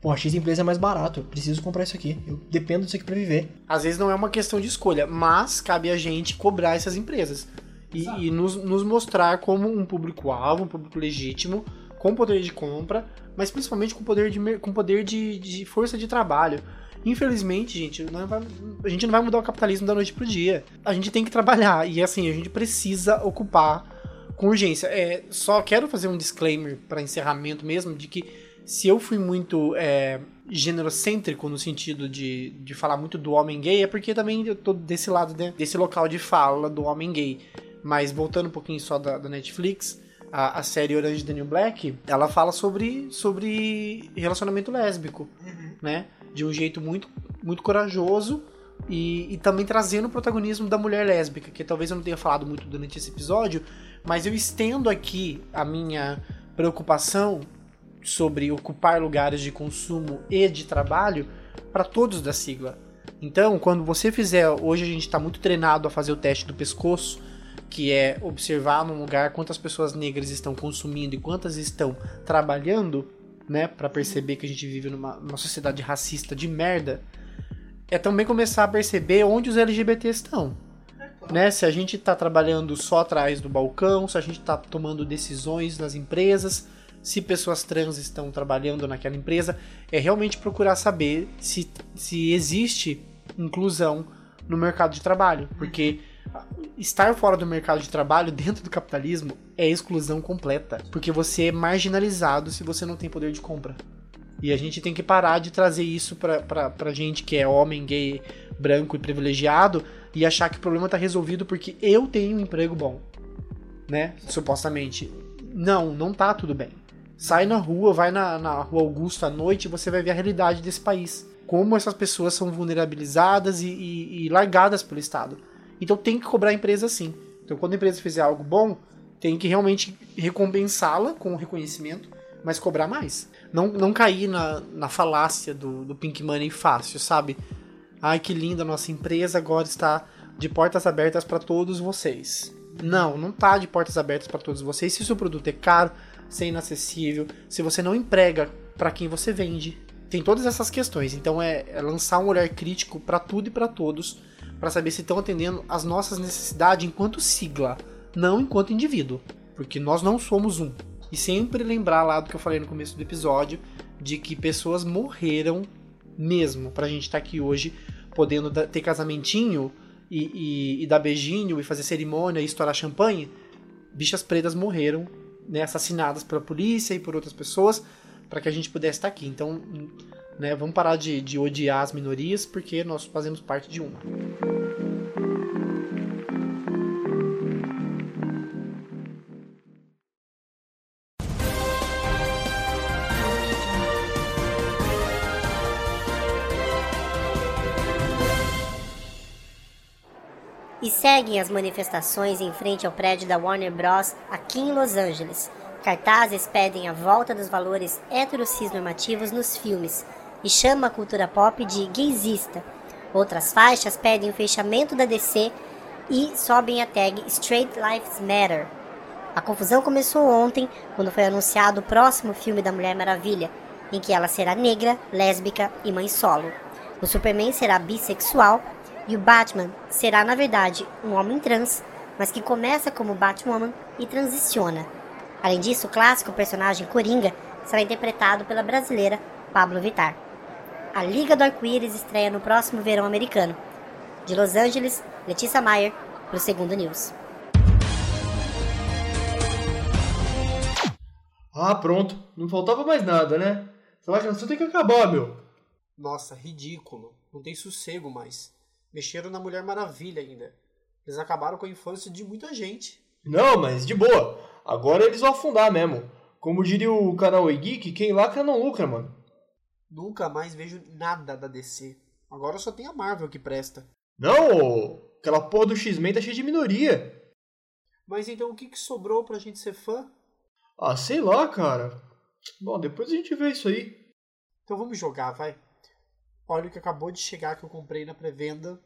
B: Pô, X empresa é mais barato, eu preciso comprar isso aqui. Eu dependo disso aqui pra viver.
A: Às vezes não é uma questão de escolha, mas cabe a gente cobrar essas empresas. E, e nos, nos mostrar como um público-alvo, um público legítimo, com poder de compra, mas principalmente com poder de, com poder de, de força de trabalho. Infelizmente, gente, vai, a gente não vai mudar o capitalismo da noite pro dia. A gente tem que trabalhar e assim, a gente precisa ocupar com urgência. É, só quero fazer um disclaimer para encerramento mesmo de que se eu fui muito é, generocêntrico no sentido de, de falar muito do homem gay, é porque também eu tô desse lado, né, desse local de fala do homem gay. Mas voltando um pouquinho só da, da Netflix, a, a, série Orange New Black, ela fala sobre, sobre relacionamento lésbico, uhum. né? De um jeito muito, muito corajoso e, e, também trazendo o protagonismo da mulher lésbica, que talvez eu não tenha falado muito durante esse episódio, mas eu estendo aqui a minha preocupação sobre ocupar lugares de consumo e de trabalho para todos da sigla. Então, quando você fizer, hoje a gente está muito treinado a fazer o teste do pescoço, que é observar num lugar quantas pessoas negras estão consumindo e quantas estão trabalhando, né, para perceber que a gente vive numa, numa, sociedade racista de merda, é também começar a perceber onde os LGBTs estão. Né? Se a gente está trabalhando só atrás do balcão, se a gente está tomando decisões nas empresas, se pessoas trans estão trabalhando naquela empresa, é realmente procurar saber se, se existe inclusão no mercado de trabalho, porque estar fora do mercado de trabalho dentro do capitalismo é exclusão completa, porque você é marginalizado se você não tem poder de compra. E a gente tem que parar de trazer isso pra, pra, pra gente que é homem, gay, branco e privilegiado e achar que o problema tá resolvido porque eu tenho um emprego bom. Né? Supostamente. Não, não tá tudo bem. Sai na rua, vai na, na rua Augusta à noite e você vai ver a realidade desse país. Como essas pessoas são vulnerabilizadas e, e, e largadas pelo Estado. Então tem que cobrar a empresa sim. Então quando a empresa fizer algo bom, tem que realmente recompensá-la com o reconhecimento, mas cobrar mais. Não, não cair na, na falácia do, do Pink Money fácil, sabe? Ai que linda, nossa empresa agora está de portas abertas para todos vocês. Não, não tá de portas abertas para todos vocês. Se o seu produto é caro, se é inacessível, se você não emprega para quem você vende. Tem todas essas questões. Então é, é lançar um olhar crítico para tudo e para todos, para saber se estão atendendo às nossas necessidades enquanto sigla, não enquanto indivíduo, porque nós não somos um. E sempre lembrar lá do que eu falei no começo do episódio, de que pessoas morreram mesmo pra gente estar tá aqui hoje, podendo ter casamentinho e, e, e dar beijinho e fazer cerimônia e estourar champanhe. Bichas pretas morreram né, assassinadas pela polícia e por outras pessoas para que a gente pudesse estar aqui. Então, né, vamos parar de, de odiar as minorias porque nós fazemos parte de uma.
I: E seguem as manifestações em frente ao prédio da Warner Bros. aqui em Los Angeles. Cartazes pedem a volta dos valores heterocis-normativos nos filmes e chama a cultura pop de gaysista. Outras faixas pedem o fechamento da DC e sobem a tag Straight Lives Matter. A confusão começou ontem, quando foi anunciado o próximo filme da Mulher Maravilha, em que ela será negra, lésbica e mãe solo. O Superman será bissexual e o Batman será, na verdade, um homem trans, mas que começa como Batwoman e transiciona. Além disso, o clássico personagem Coringa será interpretado pela brasileira Pablo Vittar. A Liga do Arco-Íris estreia no próximo verão americano. De Los Angeles, Letícia Maier, para o Segundo News.
B: Ah, pronto. Não faltava mais nada, né? Essa lacração tem que acabar, meu.
A: Nossa, ridículo. Não tem sossego mais. Mexeram na Mulher Maravilha ainda. Eles acabaram com a infância de muita gente.
B: Não, mas de boa. Agora eles vão afundar mesmo. Como diria o canal Geek, quem lacra não lucra, mano.
A: Nunca mais vejo nada da DC. Agora só tem a Marvel que presta.
B: Não, aquela porra do X-Men tá cheia de minoria.
A: Mas então o que, que sobrou pra gente ser fã?
B: Ah, sei lá, cara. Bom, depois a gente vê isso aí.
A: Então vamos jogar, vai. Olha o que acabou de chegar que eu comprei na pré-venda.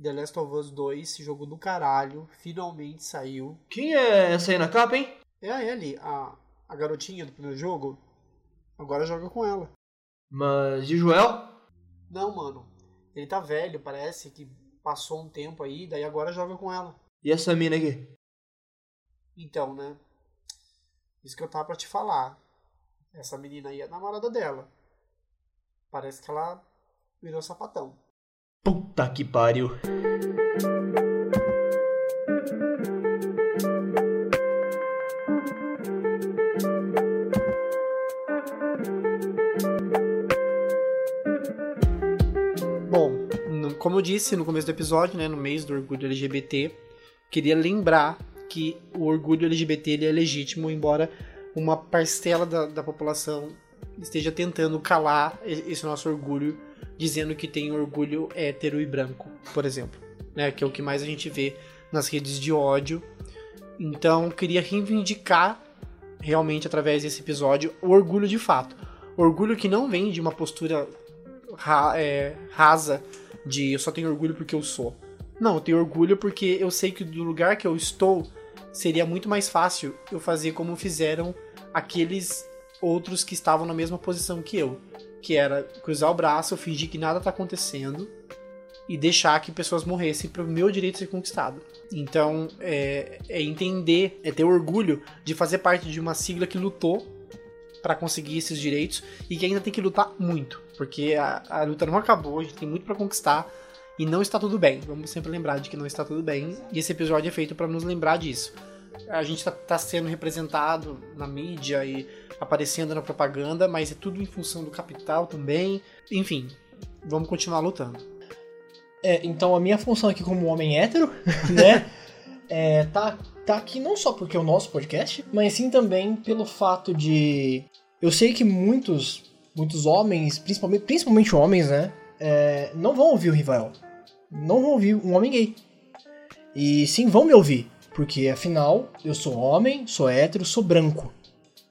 A: The Last of Us 2, esse jogo do caralho, finalmente saiu.
B: Quem é essa aí na capa, hein?
A: É a Ellie, a, a garotinha do primeiro jogo. Agora joga com ela.
B: Mas e o Joel?
A: Não, mano. Ele tá velho, parece que passou um tempo aí, daí agora joga com ela.
B: E essa mina aqui?
A: Então, né? Isso que eu tava pra te falar. Essa menina aí é a namorada dela. Parece que ela virou sapatão.
B: Puta que pariu.
A: Como eu disse no começo do episódio, né, no mês do orgulho LGBT, queria lembrar que o orgulho LGBT ele é legítimo, embora uma parcela da, da população esteja tentando calar esse nosso orgulho dizendo que tem orgulho hétero e branco, por exemplo, né? Que é o que mais a gente vê nas redes de ódio. Então, queria reivindicar realmente através desse episódio o orgulho de fato. Orgulho que não vem de uma postura ra é, rasa de eu só tenho orgulho porque eu sou. Não, eu tenho orgulho porque eu sei que do lugar que eu estou seria muito mais fácil eu fazer como fizeram aqueles outros que estavam na mesma posição que eu que era cruzar o braço, fingir que nada tá acontecendo e deixar que pessoas morressem para o meu direito ser conquistado. Então, é, é, entender, é ter orgulho de fazer parte de uma sigla que lutou pra conseguir esses direitos e que ainda tem que lutar muito, porque a, a luta não acabou, a gente tem muito pra conquistar e não está tudo bem. Vamos sempre lembrar de que não está tudo bem e esse episódio é feito pra nos lembrar disso. A gente tá, tá sendo representado na mídia e aparecendo na propaganda, mas é tudo em função do capital também. Enfim, vamos continuar lutando.
B: É, então a minha função aqui como homem hétero, né, é, tá, tá aqui não só porque é o nosso podcast, mas sim também pelo fato de. Eu sei que muitos, muitos homens, principalmente, principalmente homens, né, é, não vão ouvir o Rival. Não vão ouvir um homem gay. E sim vão me ouvir, porque afinal eu sou homem, sou hétero, sou branco.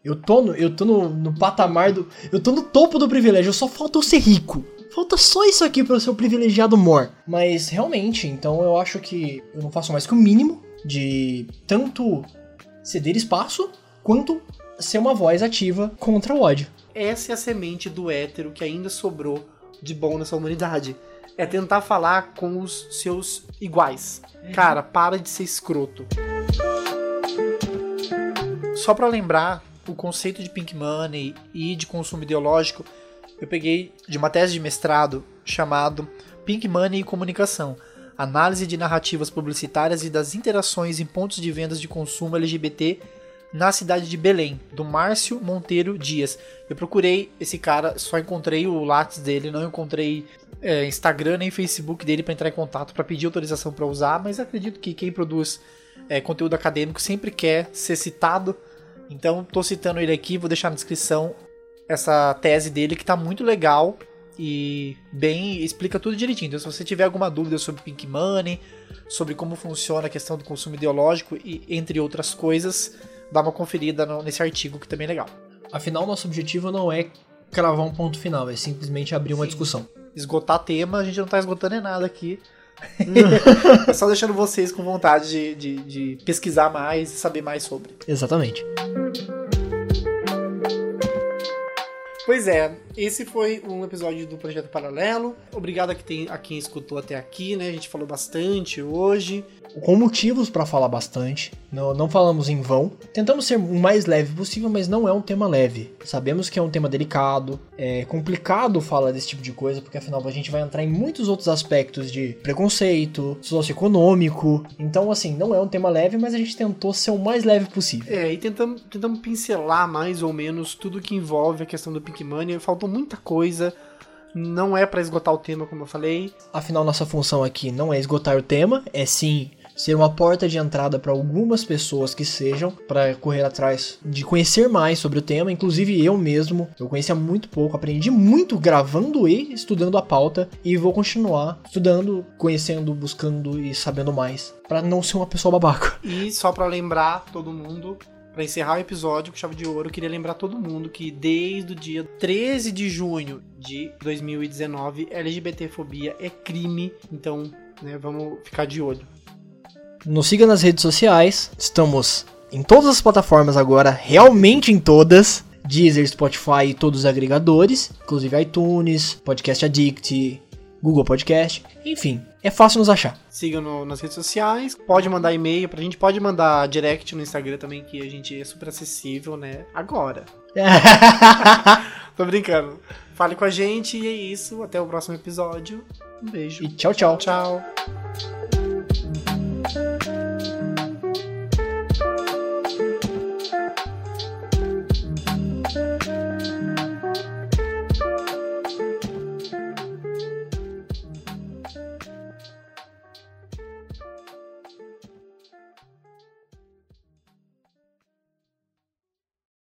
B: Eu tô no, eu tô no, no patamar do. Eu tô no topo do privilégio, só falta eu ser rico. Falta só isso aqui para eu ser o privilegiado mor. Mas realmente, então eu acho que eu não faço mais que o mínimo de tanto ceder espaço quanto ser uma voz ativa contra o ódio.
A: Essa é a semente do hétero que ainda sobrou de bom nessa humanidade. É tentar falar com os seus iguais. Cara, para de ser escroto. Só pra lembrar, o conceito de pink money e de consumo ideológico, eu peguei de uma tese de mestrado chamado Pink Money e Comunicação, análise de narrativas publicitárias e das interações em pontos de vendas de consumo LGBT na cidade de Belém, do Márcio Monteiro Dias. Eu procurei esse cara, só encontrei o Lattes dele, não encontrei é, Instagram nem Facebook dele para entrar em contato para pedir autorização para usar, mas acredito que quem produz é, conteúdo acadêmico sempre quer ser citado então, tô citando ele aqui, vou deixar na descrição essa tese dele que tá muito legal e bem explica tudo direitinho. Então, se você tiver alguma dúvida sobre Pink Money, sobre como funciona a questão do consumo ideológico e entre outras coisas, dá uma conferida no, nesse artigo que também é legal.
B: Afinal, nosso objetivo não é cravar um ponto final, é simplesmente abrir uma
A: Sim.
B: discussão.
A: Esgotar tema, a gente não tá esgotando em nada aqui. é só deixando vocês com vontade de, de, de pesquisar mais e saber mais sobre.
B: Exatamente.
A: Pois é, esse foi um episódio do Projeto Paralelo. Obrigado a quem, tem, a quem escutou até aqui, né? A gente falou bastante hoje.
B: Com motivos para falar bastante, não, não falamos em vão. Tentamos ser o mais leve possível, mas não é um tema leve. Sabemos que é um tema delicado, é complicado falar desse tipo de coisa, porque afinal a gente vai entrar em muitos outros aspectos de preconceito, socioeconômico. Então, assim, não é um tema leve, mas a gente tentou ser o mais leve possível.
A: É, e tentamos, tentamos pincelar mais ou menos tudo que envolve a questão do Pink Money. Faltou muita coisa. Não é para esgotar o tema, como eu falei.
B: Afinal, nossa função aqui não é esgotar o tema, é sim ser uma porta de entrada para algumas pessoas que sejam para correr atrás de conhecer mais sobre o tema, inclusive eu mesmo, eu conhecia muito pouco, aprendi muito gravando e estudando a pauta e vou continuar estudando, conhecendo, buscando e sabendo mais para não ser uma pessoa babaca.
A: E só para lembrar todo mundo, para encerrar o episódio com chave de ouro, eu queria lembrar todo mundo que desde o dia 13 de junho de 2019, LGBTfobia é crime, então, né, vamos ficar de olho.
B: Nos siga nas redes sociais. Estamos em todas as plataformas agora, realmente em todas. Deezer, Spotify e todos os agregadores, inclusive iTunes, Podcast Addict, Google Podcast, enfim, é fácil nos achar.
A: Siga no, nas redes sociais, pode mandar e-mail pra gente, pode mandar direct no Instagram também, que a gente é super acessível, né? Agora. Tô brincando. Fale com a gente e é isso. Até o próximo episódio. Um beijo.
B: E tchau, tchau.
A: Tchau.